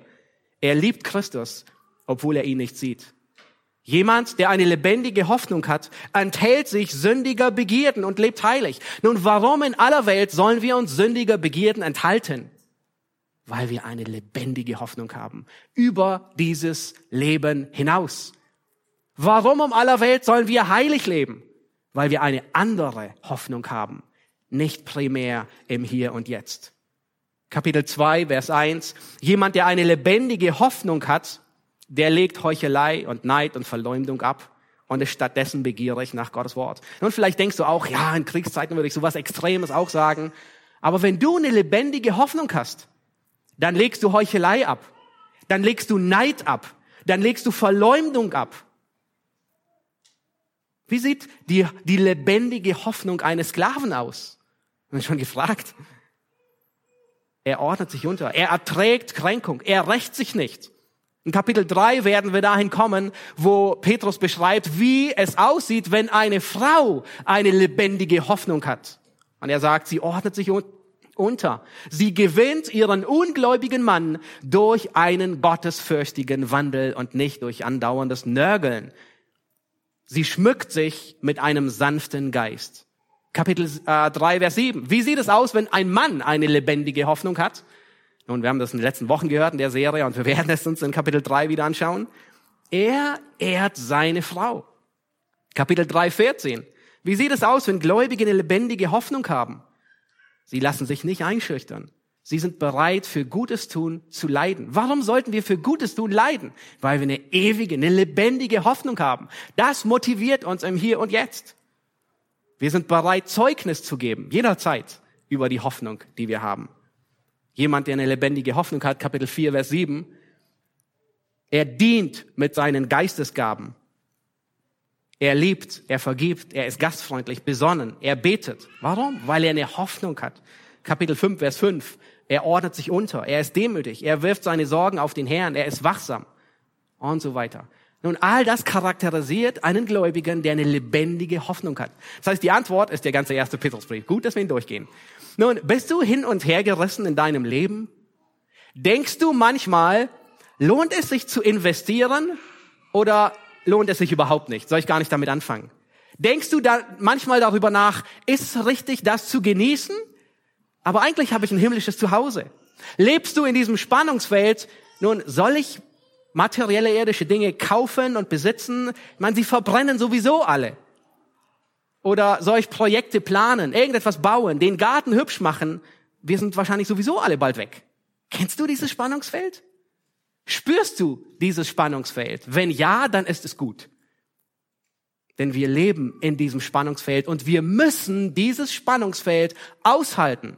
Er liebt Christus, obwohl er ihn nicht sieht. Jemand, der eine lebendige Hoffnung hat, enthält sich sündiger Begierden und lebt heilig. Nun, warum in aller Welt sollen wir uns sündiger Begierden enthalten? Weil wir eine lebendige Hoffnung haben über dieses Leben hinaus. Warum um aller Welt sollen wir heilig leben? Weil wir eine andere Hoffnung haben, nicht primär im Hier und Jetzt. Kapitel 2, Vers 1. Jemand, der eine lebendige Hoffnung hat, der legt Heuchelei und Neid und Verleumdung ab und ist stattdessen begierig nach Gottes Wort. Und vielleicht denkst du auch, ja, in Kriegszeiten würde ich sowas Extremes auch sagen. Aber wenn du eine lebendige Hoffnung hast, dann legst du Heuchelei ab. Dann legst du Neid ab. Dann legst du Verleumdung ab. Wie sieht die, die lebendige Hoffnung eines Sklaven aus? Haben schon gefragt. Er ordnet sich unter. Er erträgt Kränkung. Er rächt sich nicht. In Kapitel 3 werden wir dahin kommen, wo Petrus beschreibt, wie es aussieht, wenn eine Frau eine lebendige Hoffnung hat. Und er sagt, sie ordnet sich unter. Sie gewinnt ihren ungläubigen Mann durch einen gottesfürchtigen Wandel und nicht durch andauerndes Nörgeln. Sie schmückt sich mit einem sanften Geist. Kapitel äh, 3, Vers 7. Wie sieht es aus, wenn ein Mann eine lebendige Hoffnung hat? Nun, wir haben das in den letzten Wochen gehört in der Serie und wir [LAUGHS] werden es uns in Kapitel 3 wieder anschauen. Er ehrt seine Frau. Kapitel 3, 14. Wie sieht es aus, wenn Gläubige eine lebendige Hoffnung haben? Sie lassen sich nicht einschüchtern. Sie sind bereit, für Gutes tun zu leiden. Warum sollten wir für Gutes tun leiden? Weil wir eine ewige, eine lebendige Hoffnung haben. Das motiviert uns im Hier und Jetzt. Wir sind bereit, Zeugnis zu geben, jederzeit, über die Hoffnung, die wir haben. Jemand, der eine lebendige Hoffnung hat, Kapitel 4, Vers 7, er dient mit seinen Geistesgaben. Er liebt, er vergibt, er ist gastfreundlich, besonnen, er betet. Warum? Weil er eine Hoffnung hat. Kapitel 5, Vers 5. Er ordnet sich unter, er ist demütig, er wirft seine Sorgen auf den Herrn, er ist wachsam und so weiter. Nun, all das charakterisiert einen Gläubigen, der eine lebendige Hoffnung hat. Das heißt, die Antwort ist der ganze erste Petrusbrief. Gut, dass wir ihn durchgehen. Nun, bist du hin und her gerissen in deinem Leben? Denkst du manchmal, lohnt es sich zu investieren oder lohnt es sich überhaupt nicht. Soll ich gar nicht damit anfangen? Denkst du da manchmal darüber nach, ist es richtig, das zu genießen? Aber eigentlich habe ich ein himmlisches Zuhause. Lebst du in diesem Spannungsfeld? Nun, soll ich materielle irdische Dinge kaufen und besitzen? Meine, sie verbrennen sowieso alle. Oder soll ich Projekte planen, irgendetwas bauen, den Garten hübsch machen? Wir sind wahrscheinlich sowieso alle bald weg. Kennst du dieses Spannungsfeld? Spürst du dieses Spannungsfeld? Wenn ja, dann ist es gut. Denn wir leben in diesem Spannungsfeld und wir müssen dieses Spannungsfeld aushalten.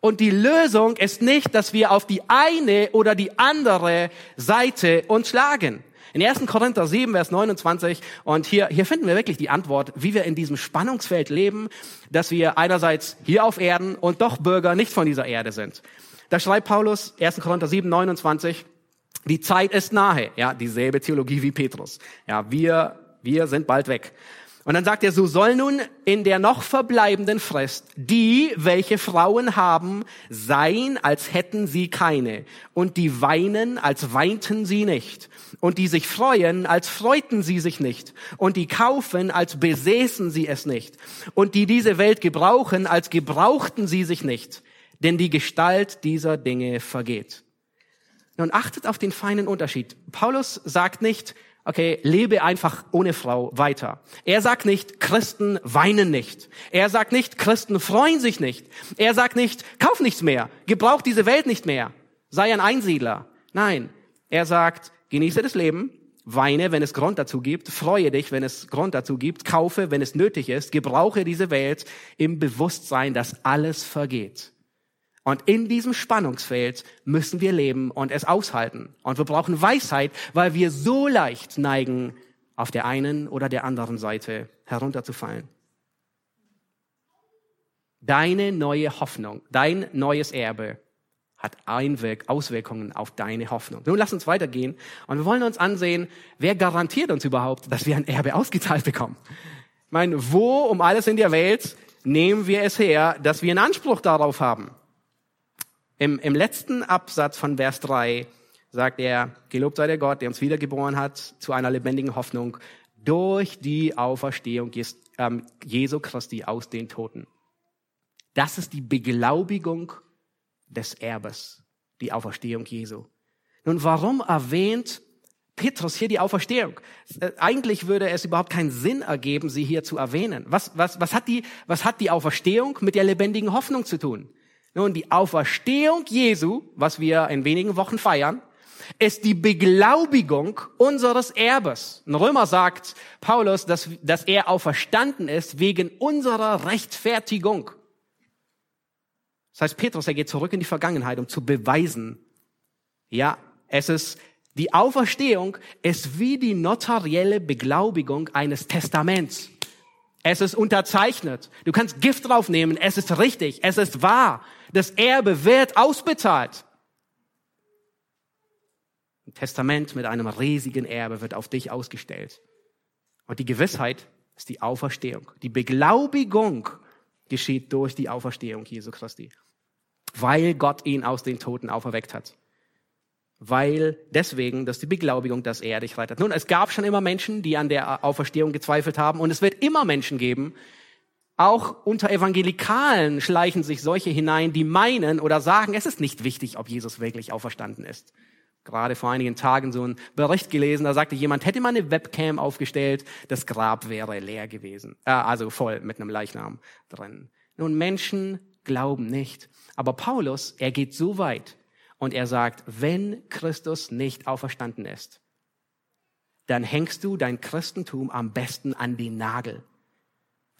Und die Lösung ist nicht, dass wir auf die eine oder die andere Seite uns schlagen. In 1. Korinther 7, Vers 29, und hier, hier finden wir wirklich die Antwort, wie wir in diesem Spannungsfeld leben, dass wir einerseits hier auf Erden und doch Bürger nicht von dieser Erde sind. Da schreibt Paulus, 1. Korinther 7, 29, Die Zeit ist nahe. Ja, dieselbe Theologie wie Petrus. Ja, wir, wir sind bald weg. Und dann sagt er, so soll nun in der noch verbleibenden Frist die, welche Frauen haben, sein, als hätten sie keine. Und die weinen, als weinten sie nicht. Und die sich freuen, als freuten sie sich nicht. Und die kaufen, als besäßen sie es nicht. Und die diese Welt gebrauchen, als gebrauchten sie sich nicht. Denn die Gestalt dieser Dinge vergeht. Nun achtet auf den feinen Unterschied. Paulus sagt nicht, okay, lebe einfach ohne Frau weiter. Er sagt nicht, Christen weinen nicht. Er sagt nicht, Christen freuen sich nicht. Er sagt nicht, kauf nichts mehr, gebrauch diese Welt nicht mehr, sei ein Einsiedler. Nein, er sagt, genieße das Leben, weine, wenn es Grund dazu gibt, freue dich, wenn es Grund dazu gibt, kaufe, wenn es nötig ist, gebrauche diese Welt im Bewusstsein, dass alles vergeht. Und in diesem Spannungsfeld müssen wir leben und es aushalten. Und wir brauchen Weisheit, weil wir so leicht neigen, auf der einen oder der anderen Seite herunterzufallen. Deine neue Hoffnung, dein neues Erbe hat Einwirk Auswirkungen auf deine Hoffnung. Nun lass uns weitergehen und wir wollen uns ansehen, wer garantiert uns überhaupt, dass wir ein Erbe ausgezahlt bekommen. Ich meine, wo um alles in der Welt nehmen wir es her, dass wir einen Anspruch darauf haben? Im, Im letzten Absatz von Vers 3 sagt er, gelobt sei der Gott, der uns wiedergeboren hat zu einer lebendigen Hoffnung durch die Auferstehung ähm, Jesu Christi aus den Toten. Das ist die Beglaubigung des Erbes, die Auferstehung Jesu. Nun, warum erwähnt Petrus hier die Auferstehung? Äh, eigentlich würde es überhaupt keinen Sinn ergeben, sie hier zu erwähnen. Was, was, was, hat die, was hat die Auferstehung mit der lebendigen Hoffnung zu tun? Nun, die Auferstehung Jesu, was wir in wenigen Wochen feiern, ist die Beglaubigung unseres Erbes. In Römer sagt Paulus, dass, dass er auferstanden ist wegen unserer Rechtfertigung. Das heißt, Petrus, er geht zurück in die Vergangenheit, um zu beweisen, ja, es ist, die Auferstehung ist wie die notarielle Beglaubigung eines Testaments. Es ist unterzeichnet. Du kannst Gift draufnehmen. Es ist richtig. Es ist wahr. Das Erbe wird ausbezahlt. Ein Testament mit einem riesigen Erbe wird auf dich ausgestellt. Und die Gewissheit ist die Auferstehung. Die Beglaubigung geschieht durch die Auferstehung Jesu Christi. Weil Gott ihn aus den Toten auferweckt hat weil deswegen, dass die Beglaubigung, dass er dich rettet. Nun, es gab schon immer Menschen, die an der Auferstehung gezweifelt haben und es wird immer Menschen geben, auch unter Evangelikalen schleichen sich solche hinein, die meinen oder sagen, es ist nicht wichtig, ob Jesus wirklich auferstanden ist. Gerade vor einigen Tagen so ein Bericht gelesen, da sagte jemand, hätte man eine Webcam aufgestellt, das Grab wäre leer gewesen. Äh, also voll mit einem Leichnam drin. Nun, Menschen glauben nicht. Aber Paulus, er geht so weit, und er sagt, wenn Christus nicht auferstanden ist, dann hängst du dein Christentum am besten an den Nagel,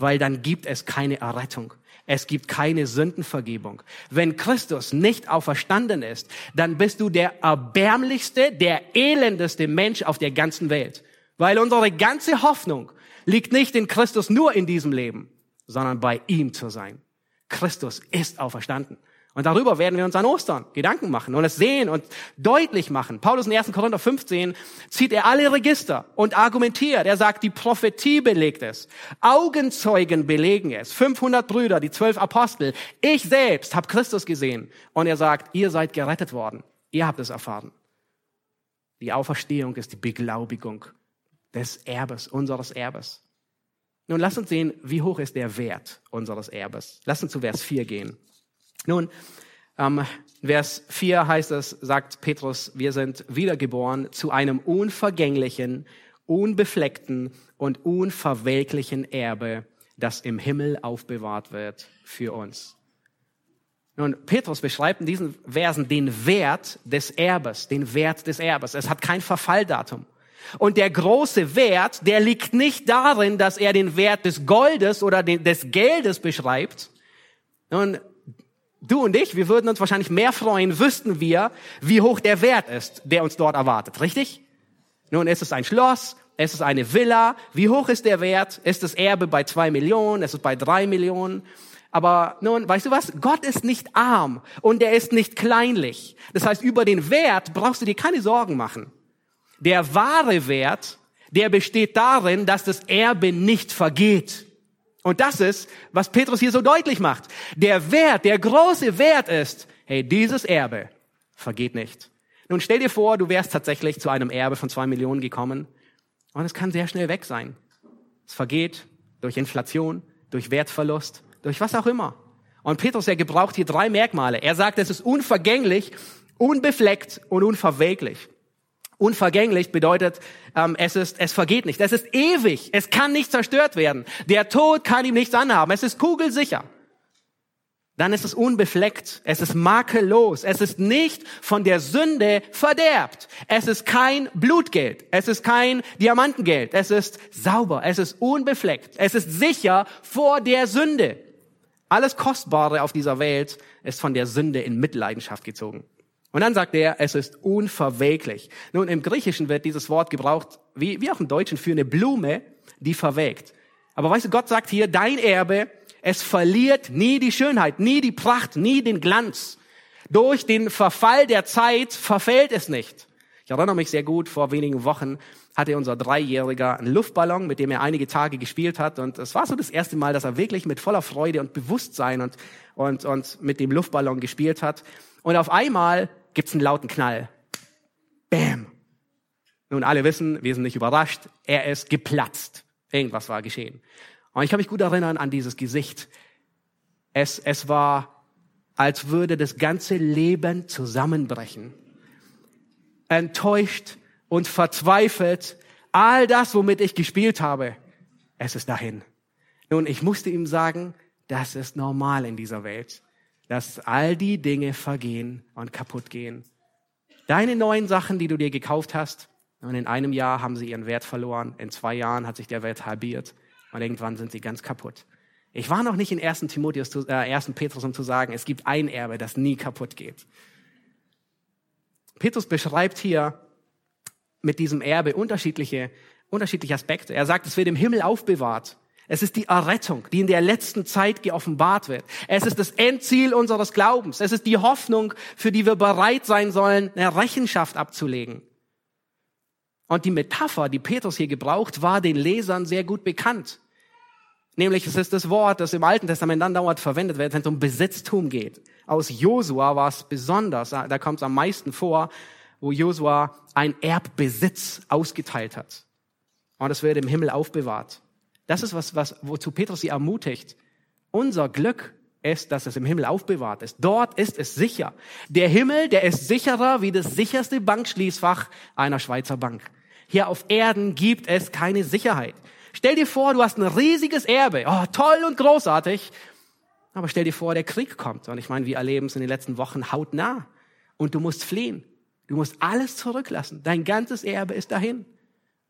weil dann gibt es keine Errettung. Es gibt keine Sündenvergebung. Wenn Christus nicht auferstanden ist, dann bist du der erbärmlichste, der elendeste Mensch auf der ganzen Welt. Weil unsere ganze Hoffnung liegt nicht in Christus nur in diesem Leben, sondern bei ihm zu sein. Christus ist auferstanden. Und darüber werden wir uns an Ostern Gedanken machen und es sehen und deutlich machen. Paulus in 1. Korinther 15 zieht er alle Register und argumentiert. Er sagt, die Prophetie belegt es. Augenzeugen belegen es. 500 Brüder, die zwölf Apostel. Ich selbst habe Christus gesehen. Und er sagt, ihr seid gerettet worden. Ihr habt es erfahren. Die Auferstehung ist die Beglaubigung des Erbes, unseres Erbes. Nun lass uns sehen, wie hoch ist der Wert unseres Erbes. Lass uns zu Vers 4 gehen. Nun, ähm, Vers 4 heißt es, sagt Petrus, wir sind wiedergeboren zu einem unvergänglichen, unbefleckten und unverwelklichen Erbe, das im Himmel aufbewahrt wird für uns. Nun, Petrus beschreibt in diesen Versen den Wert des Erbes, den Wert des Erbes. Es hat kein Verfalldatum. Und der große Wert, der liegt nicht darin, dass er den Wert des Goldes oder des Geldes beschreibt. Nun, Du und ich, wir würden uns wahrscheinlich mehr freuen, wüssten wir, wie hoch der Wert ist, der uns dort erwartet, richtig? Nun, ist es ein Schloss, ist es eine Villa, wie hoch ist der Wert? Ist das Erbe bei zwei Millionen, ist es bei drei Millionen? Aber nun, weißt du was? Gott ist nicht arm und er ist nicht kleinlich. Das heißt, über den Wert brauchst du dir keine Sorgen machen. Der wahre Wert, der besteht darin, dass das Erbe nicht vergeht. Und das ist, was Petrus hier so deutlich macht. Der Wert, der große Wert ist, hey, dieses Erbe vergeht nicht. Nun stell dir vor, du wärst tatsächlich zu einem Erbe von zwei Millionen gekommen und es kann sehr schnell weg sein. Es vergeht durch Inflation, durch Wertverlust, durch was auch immer. Und Petrus, er gebraucht hier drei Merkmale. Er sagt, es ist unvergänglich, unbefleckt und unverweglich. Unvergänglich bedeutet, ähm, es ist, es vergeht nicht. Es ist ewig. Es kann nicht zerstört werden. Der Tod kann ihm nichts anhaben. Es ist kugelsicher. Dann ist es unbefleckt. Es ist makellos. Es ist nicht von der Sünde verderbt. Es ist kein Blutgeld. Es ist kein Diamantengeld. Es ist sauber. Es ist unbefleckt. Es ist sicher vor der Sünde. Alles Kostbare auf dieser Welt ist von der Sünde in Mitleidenschaft gezogen. Und dann sagt er, es ist unverwelklich. Nun, im Griechischen wird dieses Wort gebraucht, wie, wie auch im Deutschen, für eine Blume, die verwelkt. Aber weißt du, Gott sagt hier, dein Erbe, es verliert nie die Schönheit, nie die Pracht, nie den Glanz. Durch den Verfall der Zeit verfällt es nicht. Ich erinnere mich sehr gut, vor wenigen Wochen hatte unser Dreijähriger einen Luftballon, mit dem er einige Tage gespielt hat. Und es war so das erste Mal, dass er wirklich mit voller Freude und Bewusstsein und, und, und mit dem Luftballon gespielt hat. Und auf einmal gibt's einen lauten Knall. Bam. Nun, alle wissen, wir sind nicht überrascht. Er ist geplatzt. Irgendwas war geschehen. Und ich kann mich gut erinnern an dieses Gesicht. Es, es war, als würde das ganze Leben zusammenbrechen. Enttäuscht und verzweifelt. All das, womit ich gespielt habe, es ist dahin. Nun, ich musste ihm sagen, das ist normal in dieser Welt dass all die Dinge vergehen und kaputt gehen. Deine neuen Sachen, die du dir gekauft hast, und in einem Jahr haben sie ihren Wert verloren, in zwei Jahren hat sich der Wert halbiert und irgendwann sind sie ganz kaputt. Ich war noch nicht in 1. Timotheus, äh, 1. Petrus, um zu sagen, es gibt ein Erbe, das nie kaputt geht. Petrus beschreibt hier mit diesem Erbe unterschiedliche, unterschiedliche Aspekte. Er sagt, es wird im Himmel aufbewahrt. Es ist die Errettung, die in der letzten Zeit geoffenbart wird. Es ist das Endziel unseres Glaubens. Es ist die Hoffnung, für die wir bereit sein sollen, eine Rechenschaft abzulegen. Und die Metapher, die Petrus hier gebraucht, war den Lesern sehr gut bekannt. Nämlich es ist das Wort, das im Alten Testament dann dauernd verwendet wird, wenn es um Besitztum geht. Aus Josua war es besonders, da kommt es am meisten vor, wo Josua ein Erbbesitz ausgeteilt hat. Und es wird im Himmel aufbewahrt. Das ist was, was, wozu Petrus sie ermutigt. Unser Glück ist, dass es im Himmel aufbewahrt ist. Dort ist es sicher. Der Himmel, der ist sicherer wie das sicherste Bankschließfach einer Schweizer Bank. Hier auf Erden gibt es keine Sicherheit. Stell dir vor, du hast ein riesiges Erbe. Oh, toll und großartig. Aber stell dir vor, der Krieg kommt. Und ich meine, wir erleben es in den letzten Wochen hautnah. Und du musst fliehen. Du musst alles zurücklassen. Dein ganzes Erbe ist dahin.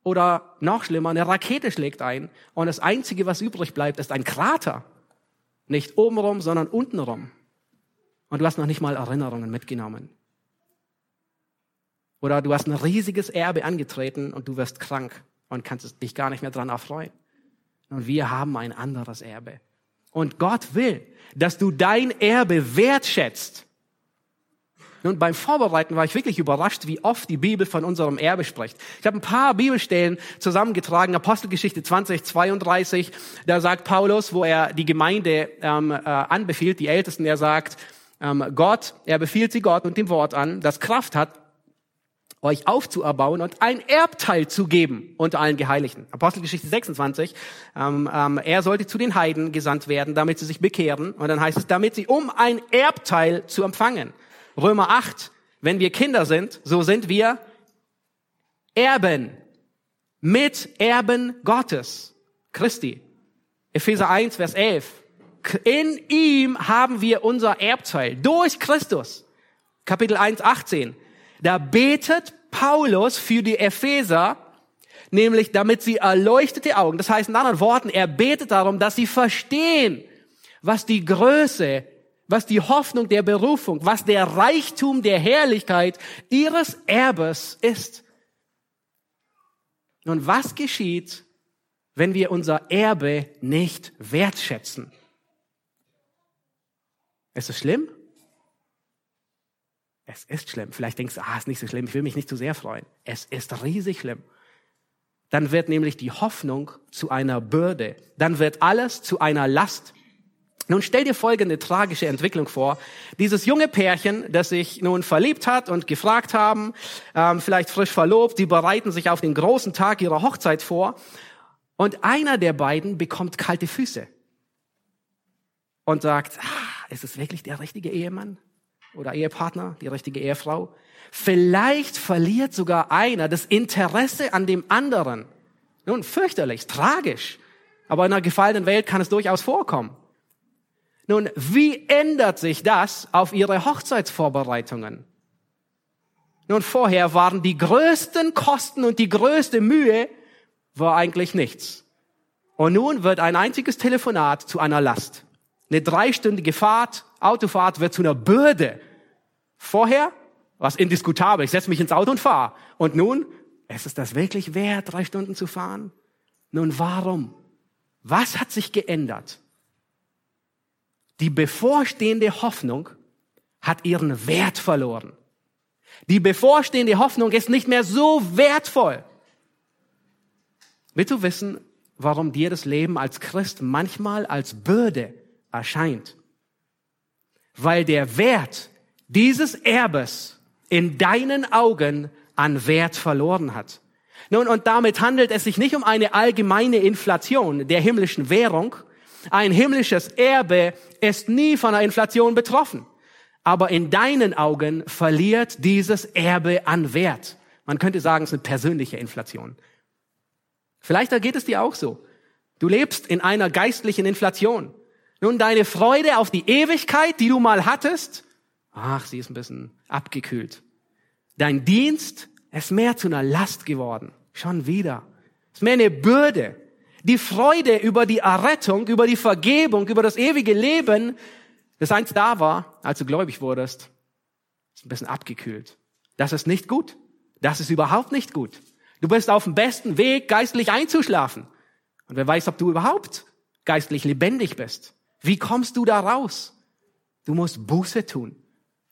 Oder noch schlimmer, eine Rakete schlägt ein und das Einzige, was übrig bleibt, ist ein Krater. Nicht obenrum, sondern untenrum. Und du hast noch nicht mal Erinnerungen mitgenommen. Oder du hast ein riesiges Erbe angetreten und du wirst krank und kannst dich gar nicht mehr dran erfreuen. Und wir haben ein anderes Erbe. Und Gott will, dass du dein Erbe wertschätzt nun, beim Vorbereiten war ich wirklich überrascht, wie oft die Bibel von unserem Erbe spricht. Ich habe ein paar Bibelstellen zusammengetragen, Apostelgeschichte 20, 32, da sagt Paulus, wo er die Gemeinde ähm, äh, anbefiehlt, die Ältesten, er sagt, ähm, Gott, er befiehlt sie Gott und dem Wort an, das Kraft hat, euch aufzuerbauen und ein Erbteil zu geben unter allen Geheiligten. Apostelgeschichte 26, ähm, ähm, er sollte zu den Heiden gesandt werden, damit sie sich bekehren. Und dann heißt es, damit sie, um ein Erbteil zu empfangen. Römer 8, wenn wir Kinder sind, so sind wir Erben, Miterben Gottes, Christi. Epheser 1, Vers 11. In ihm haben wir unser Erbteil durch Christus. Kapitel 1, 18. Da betet Paulus für die Epheser, nämlich damit sie erleuchtete Augen, das heißt in anderen Worten, er betet darum, dass sie verstehen, was die Größe was die Hoffnung der Berufung, was der Reichtum der Herrlichkeit ihres Erbes ist. Nun, was geschieht, wenn wir unser Erbe nicht wertschätzen? Ist es schlimm? Es ist schlimm. Vielleicht denkst du, ah, ist nicht so schlimm, ich will mich nicht zu sehr freuen. Es ist riesig schlimm. Dann wird nämlich die Hoffnung zu einer Bürde. Dann wird alles zu einer Last. Nun stell dir folgende tragische Entwicklung vor. Dieses junge Pärchen, das sich nun verliebt hat und gefragt haben, ähm, vielleicht frisch verlobt, die bereiten sich auf den großen Tag ihrer Hochzeit vor. Und einer der beiden bekommt kalte Füße und sagt, ah, ist es wirklich der richtige Ehemann oder Ehepartner, die richtige Ehefrau? Vielleicht verliert sogar einer das Interesse an dem anderen. Nun, fürchterlich, tragisch. Aber in einer gefallenen Welt kann es durchaus vorkommen. Nun, wie ändert sich das auf ihre Hochzeitsvorbereitungen? Nun, vorher waren die größten Kosten und die größte Mühe war eigentlich nichts. Und nun wird ein einziges Telefonat zu einer Last. Eine dreistündige Fahrt, Autofahrt wird zu einer Bürde. Vorher was indiskutabel. Ich setze mich ins Auto und fahre. Und nun, ist es das wirklich wert, drei Stunden zu fahren? Nun, warum? Was hat sich geändert? Die bevorstehende Hoffnung hat ihren Wert verloren. Die bevorstehende Hoffnung ist nicht mehr so wertvoll. Willst du wissen, warum dir das Leben als Christ manchmal als Bürde erscheint? Weil der Wert dieses Erbes in deinen Augen an Wert verloren hat. Nun, und damit handelt es sich nicht um eine allgemeine Inflation der himmlischen Währung, ein himmlisches Erbe ist nie von einer Inflation betroffen. Aber in deinen Augen verliert dieses Erbe an Wert. Man könnte sagen, es ist eine persönliche Inflation. Vielleicht geht es dir auch so. Du lebst in einer geistlichen Inflation. Nun, deine Freude auf die Ewigkeit, die du mal hattest, ach, sie ist ein bisschen abgekühlt. Dein Dienst ist mehr zu einer Last geworden. Schon wieder. Ist mehr eine Bürde. Die Freude über die Errettung, über die Vergebung, über das ewige Leben, das einst da war, als du gläubig wurdest, ist ein bisschen abgekühlt. Das ist nicht gut. Das ist überhaupt nicht gut. Du bist auf dem besten Weg, geistlich einzuschlafen. Und wer weiß, ob du überhaupt geistlich lebendig bist. Wie kommst du da raus? Du musst Buße tun.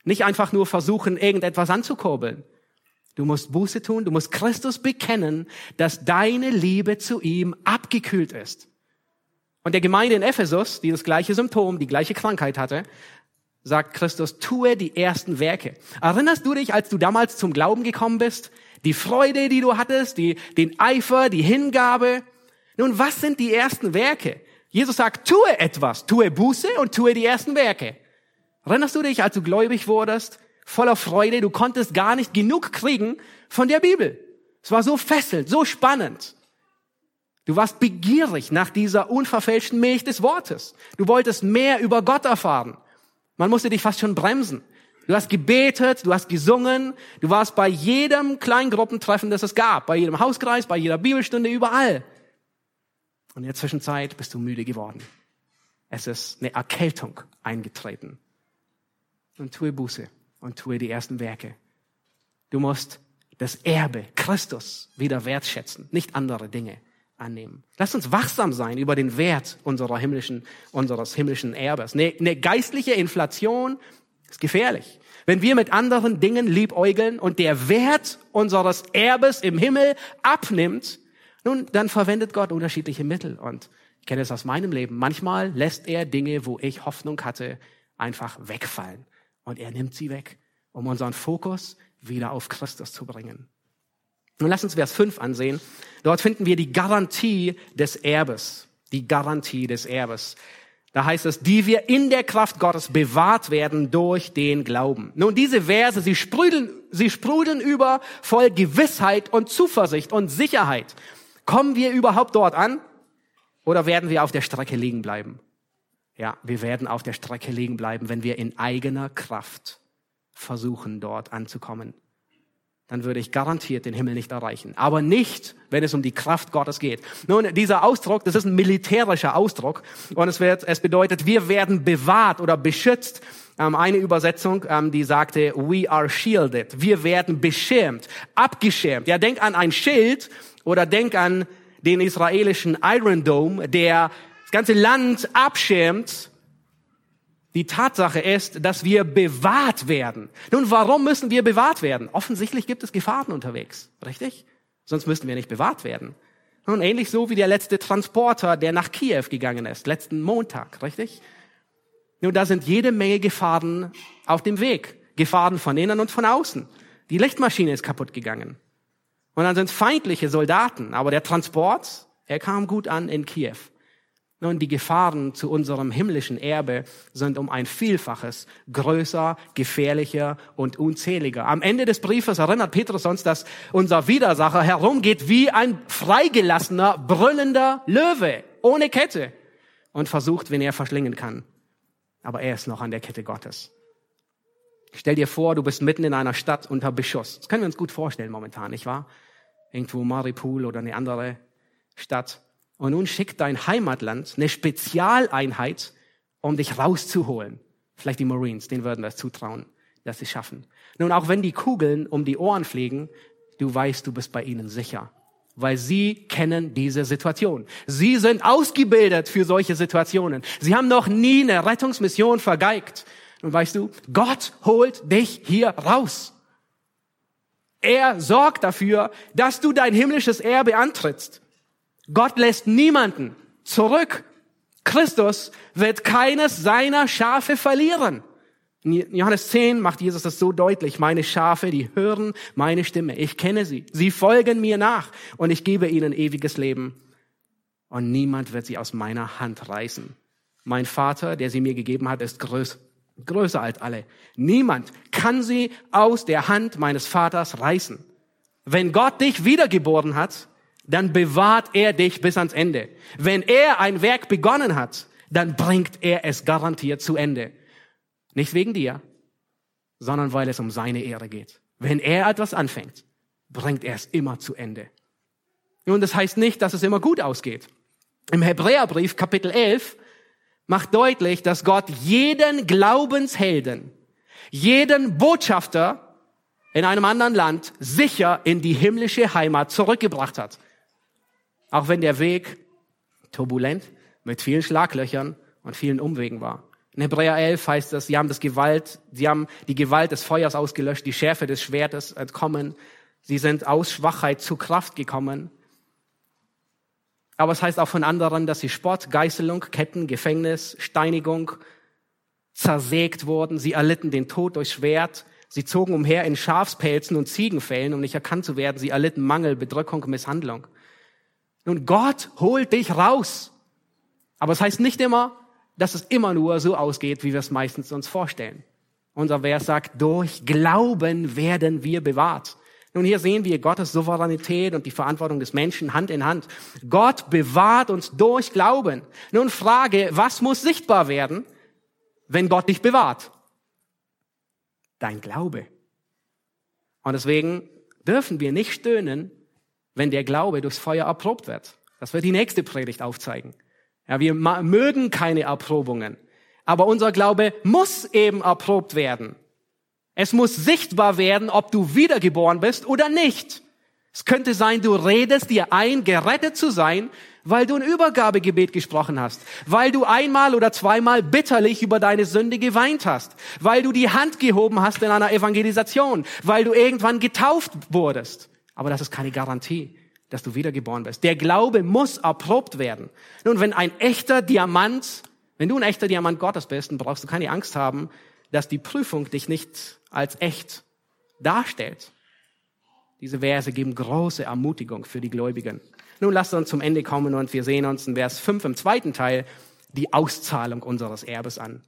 Nicht einfach nur versuchen, irgendetwas anzukurbeln. Du musst Buße tun, du musst Christus bekennen, dass deine Liebe zu ihm abgekühlt ist. Und der Gemeinde in Ephesus, die das gleiche Symptom, die gleiche Krankheit hatte, sagt Christus, tue die ersten Werke. Erinnerst du dich, als du damals zum Glauben gekommen bist? Die Freude, die du hattest, die, den Eifer, die Hingabe. Nun, was sind die ersten Werke? Jesus sagt, tue etwas, tue Buße und tue die ersten Werke. Erinnerst du dich, als du gläubig wurdest? Voller Freude. Du konntest gar nicht genug kriegen von der Bibel. Es war so fesselnd, so spannend. Du warst begierig nach dieser unverfälschten Milch des Wortes. Du wolltest mehr über Gott erfahren. Man musste dich fast schon bremsen. Du hast gebetet, du hast gesungen, du warst bei jedem Kleingruppentreffen, das es gab, bei jedem Hauskreis, bei jeder Bibelstunde, überall. Und in der Zwischenzeit bist du müde geworden. Es ist eine Erkältung eingetreten. Und tue Buße und tue die ersten Werke. Du musst das Erbe, Christus, wieder wertschätzen, nicht andere Dinge annehmen. Lass uns wachsam sein über den Wert unserer himmlischen, unseres himmlischen Erbes. Eine, eine geistliche Inflation ist gefährlich. Wenn wir mit anderen Dingen liebäugeln und der Wert unseres Erbes im Himmel abnimmt, nun, dann verwendet Gott unterschiedliche Mittel. Und ich kenne es aus meinem Leben. Manchmal lässt er Dinge, wo ich Hoffnung hatte, einfach wegfallen und er nimmt sie weg, um unseren Fokus wieder auf Christus zu bringen. Nun lass uns Vers 5 ansehen. Dort finden wir die Garantie des Erbes. Die Garantie des Erbes. Da heißt es, die wir in der Kraft Gottes bewahrt werden durch den Glauben. Nun, diese Verse, sie sprudeln, sie sprudeln über voll Gewissheit und Zuversicht und Sicherheit. Kommen wir überhaupt dort an? Oder werden wir auf der Strecke liegen bleiben? Ja, wir werden auf der Strecke liegen bleiben, wenn wir in eigener Kraft versuchen, dort anzukommen. Dann würde ich garantiert den Himmel nicht erreichen. Aber nicht, wenn es um die Kraft Gottes geht. Nun, dieser Ausdruck, das ist ein militärischer Ausdruck. Und es, wird, es bedeutet, wir werden bewahrt oder beschützt. Ähm, eine Übersetzung, ähm, die sagte, we are shielded. Wir werden beschirmt, abgeschirmt. Ja, denk an ein Schild oder denk an den israelischen Iron Dome, der das ganze Land abschirmt Die Tatsache ist, dass wir bewahrt werden. Nun, warum müssen wir bewahrt werden? Offensichtlich gibt es Gefahren unterwegs, richtig? Sonst müssten wir nicht bewahrt werden. Nun, ähnlich so wie der letzte Transporter, der nach Kiew gegangen ist, letzten Montag, richtig? Nun, da sind jede Menge Gefahren auf dem Weg. Gefahren von innen und von außen. Die Lichtmaschine ist kaputt gegangen. Und dann sind feindliche Soldaten. Aber der Transport, er kam gut an in Kiew. Nun, die Gefahren zu unserem himmlischen Erbe sind um ein Vielfaches größer, gefährlicher und unzähliger. Am Ende des Briefes erinnert Petrus uns, dass unser Widersacher herumgeht wie ein freigelassener, brüllender Löwe, ohne Kette und versucht, wen er verschlingen kann. Aber er ist noch an der Kette Gottes. Stell dir vor, du bist mitten in einer Stadt unter Beschuss. Das können wir uns gut vorstellen momentan, nicht wahr? Irgendwo Maripol oder eine andere Stadt. Und nun schickt dein Heimatland eine Spezialeinheit, um dich rauszuholen. Vielleicht die Marines, denen würden wir es zutrauen, dass sie schaffen. Nun, auch wenn die Kugeln um die Ohren fliegen, du weißt, du bist bei ihnen sicher. Weil sie kennen diese Situation. Sie sind ausgebildet für solche Situationen. Sie haben noch nie eine Rettungsmission vergeigt. Und weißt du, Gott holt dich hier raus. Er sorgt dafür, dass du dein himmlisches Erbe antrittst. Gott lässt niemanden zurück. Christus wird keines seiner Schafe verlieren. In Johannes 10 macht Jesus das so deutlich. Meine Schafe, die hören meine Stimme. Ich kenne sie. Sie folgen mir nach und ich gebe ihnen ewiges Leben. Und niemand wird sie aus meiner Hand reißen. Mein Vater, der sie mir gegeben hat, ist größ, größer als alle. Niemand kann sie aus der Hand meines Vaters reißen. Wenn Gott dich wiedergeboren hat, dann bewahrt er dich bis ans Ende. Wenn er ein Werk begonnen hat, dann bringt er es garantiert zu Ende. Nicht wegen dir, sondern weil es um seine Ehre geht. Wenn er etwas anfängt, bringt er es immer zu Ende. Nun, das heißt nicht, dass es immer gut ausgeht. Im Hebräerbrief Kapitel 11 macht deutlich, dass Gott jeden Glaubenshelden, jeden Botschafter in einem anderen Land sicher in die himmlische Heimat zurückgebracht hat. Auch wenn der Weg turbulent mit vielen Schlaglöchern und vielen Umwegen war. In Hebräer 11 heißt es, sie haben das Gewalt, sie haben die Gewalt des Feuers ausgelöscht, die Schärfe des Schwertes entkommen. Sie sind aus Schwachheit zu Kraft gekommen. Aber es heißt auch von anderen, dass sie Spott, Geißelung, Ketten, Gefängnis, Steinigung zersägt wurden. Sie erlitten den Tod durch Schwert. Sie zogen umher in Schafspelzen und Ziegenfällen, um nicht erkannt zu werden. Sie erlitten Mangel, Bedrückung, Misshandlung. Nun, Gott holt dich raus. Aber es das heißt nicht immer, dass es immer nur so ausgeht, wie wir es meistens uns vorstellen. Unser Vers sagt, durch Glauben werden wir bewahrt. Nun, hier sehen wir Gottes Souveränität und die Verantwortung des Menschen Hand in Hand. Gott bewahrt uns durch Glauben. Nun Frage, was muss sichtbar werden, wenn Gott dich bewahrt? Dein Glaube. Und deswegen dürfen wir nicht stöhnen, wenn der Glaube durchs Feuer erprobt wird. Das wird die nächste Predigt aufzeigen. Ja, wir mögen keine Erprobungen. Aber unser Glaube muss eben erprobt werden. Es muss sichtbar werden, ob du wiedergeboren bist oder nicht. Es könnte sein, du redest dir ein, gerettet zu sein, weil du ein Übergabegebet gesprochen hast, weil du einmal oder zweimal bitterlich über deine Sünde geweint hast, weil du die Hand gehoben hast in einer Evangelisation, weil du irgendwann getauft wurdest. Aber das ist keine Garantie, dass du wiedergeboren bist. Der Glaube muss erprobt werden. Nun, wenn ein echter Diamant, wenn du ein echter Diamant Gottes bist, dann brauchst du keine Angst haben, dass die Prüfung dich nicht als echt darstellt. Diese Verse geben große Ermutigung für die Gläubigen. Nun lasst uns zum Ende kommen und wir sehen uns in Vers 5 im zweiten Teil die Auszahlung unseres Erbes an.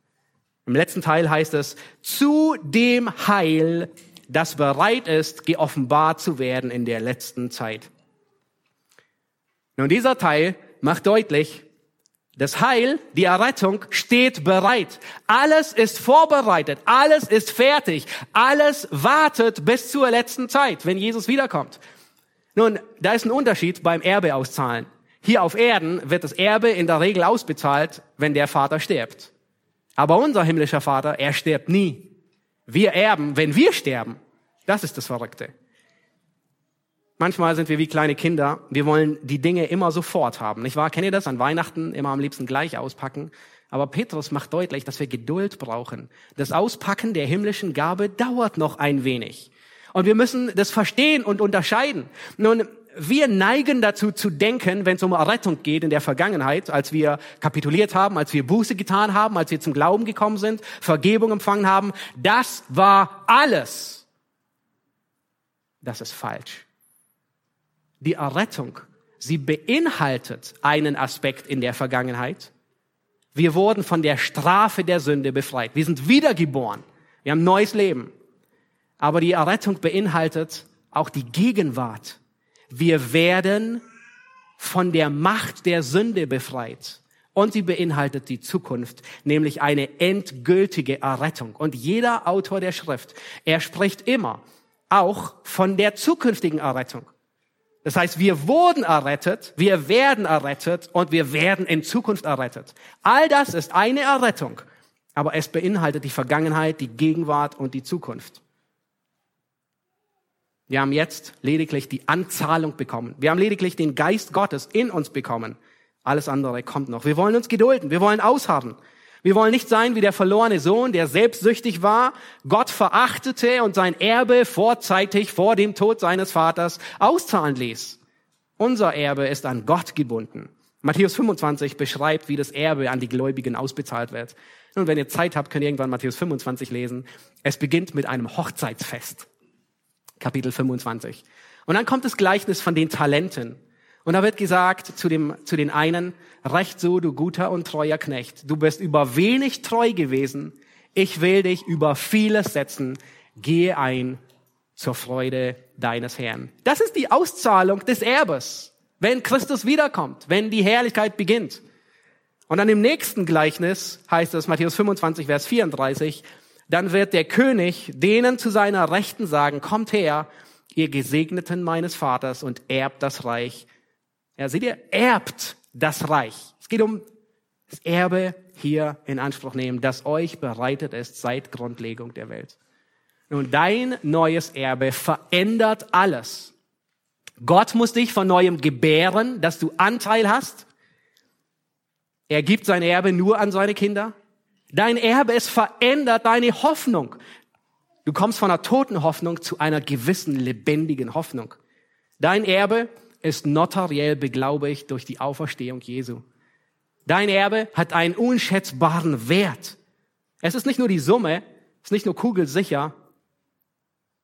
Im letzten Teil heißt es, zu dem Heil, das bereit ist, geoffenbart zu werden in der letzten Zeit. Nun, dieser Teil macht deutlich, das Heil, die Errettung steht bereit. Alles ist vorbereitet, alles ist fertig, alles wartet bis zur letzten Zeit, wenn Jesus wiederkommt. Nun, da ist ein Unterschied beim Erbe auszahlen. Hier auf Erden wird das Erbe in der Regel ausbezahlt, wenn der Vater stirbt. Aber unser himmlischer Vater, er stirbt nie. Wir erben, wenn wir sterben. Das ist das Verrückte. Manchmal sind wir wie kleine Kinder. Wir wollen die Dinge immer sofort haben. Nicht wahr? Kennt ihr das? An Weihnachten immer am liebsten gleich auspacken. Aber Petrus macht deutlich, dass wir Geduld brauchen. Das Auspacken der himmlischen Gabe dauert noch ein wenig. Und wir müssen das verstehen und unterscheiden. Nun, wir neigen dazu zu denken, wenn es um Errettung geht in der Vergangenheit, als wir kapituliert haben, als wir Buße getan haben, als wir zum Glauben gekommen sind, Vergebung empfangen haben, das war alles. Das ist falsch. Die Errettung, sie beinhaltet einen Aspekt in der Vergangenheit. Wir wurden von der Strafe der Sünde befreit. Wir sind wiedergeboren. Wir haben neues Leben. Aber die Errettung beinhaltet auch die Gegenwart wir werden von der Macht der Sünde befreit. Und sie beinhaltet die Zukunft, nämlich eine endgültige Errettung. Und jeder Autor der Schrift, er spricht immer auch von der zukünftigen Errettung. Das heißt, wir wurden errettet, wir werden errettet und wir werden in Zukunft errettet. All das ist eine Errettung, aber es beinhaltet die Vergangenheit, die Gegenwart und die Zukunft. Wir haben jetzt lediglich die Anzahlung bekommen. Wir haben lediglich den Geist Gottes in uns bekommen. Alles andere kommt noch. Wir wollen uns gedulden. Wir wollen ausharren. Wir wollen nicht sein wie der verlorene Sohn, der selbstsüchtig war, Gott verachtete und sein Erbe vorzeitig vor dem Tod seines Vaters auszahlen ließ. Unser Erbe ist an Gott gebunden. Matthäus 25 beschreibt, wie das Erbe an die Gläubigen ausbezahlt wird. Und wenn ihr Zeit habt, könnt ihr irgendwann Matthäus 25 lesen. Es beginnt mit einem Hochzeitsfest. Kapitel 25. Und dann kommt das Gleichnis von den Talenten. Und da wird gesagt zu, dem, zu den einen, recht so, du guter und treuer Knecht. Du bist über wenig treu gewesen. Ich will dich über vieles setzen. Gehe ein zur Freude deines Herrn. Das ist die Auszahlung des Erbes, wenn Christus wiederkommt, wenn die Herrlichkeit beginnt. Und dann im nächsten Gleichnis heißt es, Matthäus 25, Vers 34, dann wird der König denen zu seiner Rechten sagen, kommt her, ihr Gesegneten meines Vaters und erbt das Reich. Ja, seht ihr, erbt das Reich. Es geht um das Erbe hier in Anspruch nehmen, das euch bereitet ist seit Grundlegung der Welt. Nun, dein neues Erbe verändert alles. Gott muss dich von neuem gebären, dass du Anteil hast. Er gibt sein Erbe nur an seine Kinder. Dein Erbe, es verändert deine Hoffnung. Du kommst von einer toten Hoffnung zu einer gewissen lebendigen Hoffnung. Dein Erbe ist notariell beglaubigt durch die Auferstehung Jesu. Dein Erbe hat einen unschätzbaren Wert. Es ist nicht nur die Summe, es ist nicht nur kugelsicher,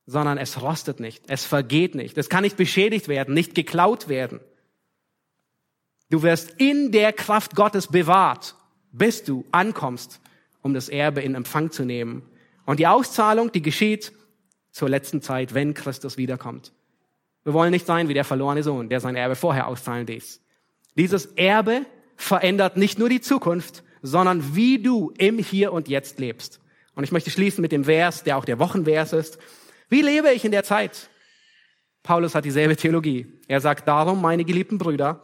sondern es rostet nicht, es vergeht nicht, es kann nicht beschädigt werden, nicht geklaut werden. Du wirst in der Kraft Gottes bewahrt, bis du ankommst um das Erbe in Empfang zu nehmen. Und die Auszahlung, die geschieht zur letzten Zeit, wenn Christus wiederkommt. Wir wollen nicht sein wie der verlorene Sohn, der sein Erbe vorher auszahlen ließ. Dieses Erbe verändert nicht nur die Zukunft, sondern wie du im Hier und Jetzt lebst. Und ich möchte schließen mit dem Vers, der auch der Wochenvers ist. Wie lebe ich in der Zeit? Paulus hat dieselbe Theologie. Er sagt darum, meine geliebten Brüder,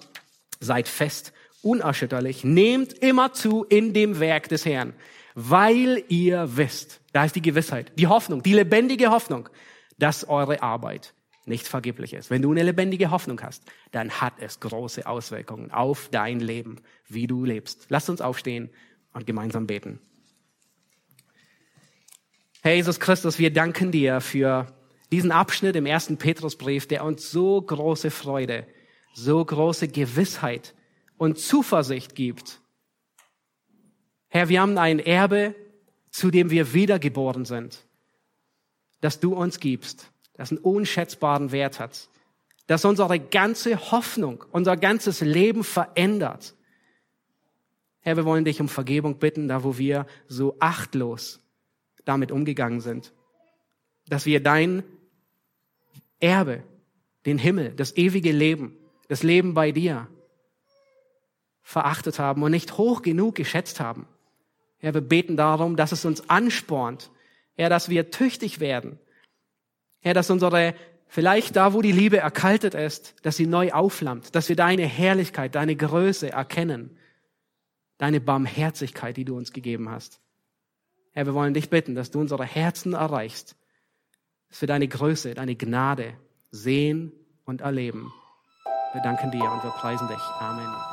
seid fest, unerschütterlich, nehmt immer zu in dem Werk des Herrn, weil ihr wisst, da ist die Gewissheit, die Hoffnung, die lebendige Hoffnung, dass eure Arbeit nicht vergeblich ist. Wenn du eine lebendige Hoffnung hast, dann hat es große Auswirkungen auf dein Leben, wie du lebst. Lasst uns aufstehen und gemeinsam beten. Herr Jesus Christus, wir danken dir für diesen Abschnitt im ersten Petrusbrief, der uns so große Freude, so große Gewissheit und Zuversicht gibt Herr, wir haben ein Erbe, zu dem wir wiedergeboren sind, das du uns gibst, das einen unschätzbaren Wert hat, das unsere ganze Hoffnung, unser ganzes Leben verändert. Herr, wir wollen dich um Vergebung bitten, da wo wir so achtlos damit umgegangen sind, dass wir dein Erbe, den Himmel, das ewige Leben, das Leben bei dir verachtet haben und nicht hoch genug geschätzt haben. Herr, wir beten darum, dass es uns anspornt. Herr, dass wir tüchtig werden. Herr, dass unsere, vielleicht da, wo die Liebe erkaltet ist, dass sie neu aufflammt, dass wir deine Herrlichkeit, deine Größe erkennen. Deine Barmherzigkeit, die du uns gegeben hast. Herr, wir wollen dich bitten, dass du unsere Herzen erreichst, dass wir deine Größe, deine Gnade sehen und erleben. Wir danken dir und wir preisen dich. Amen.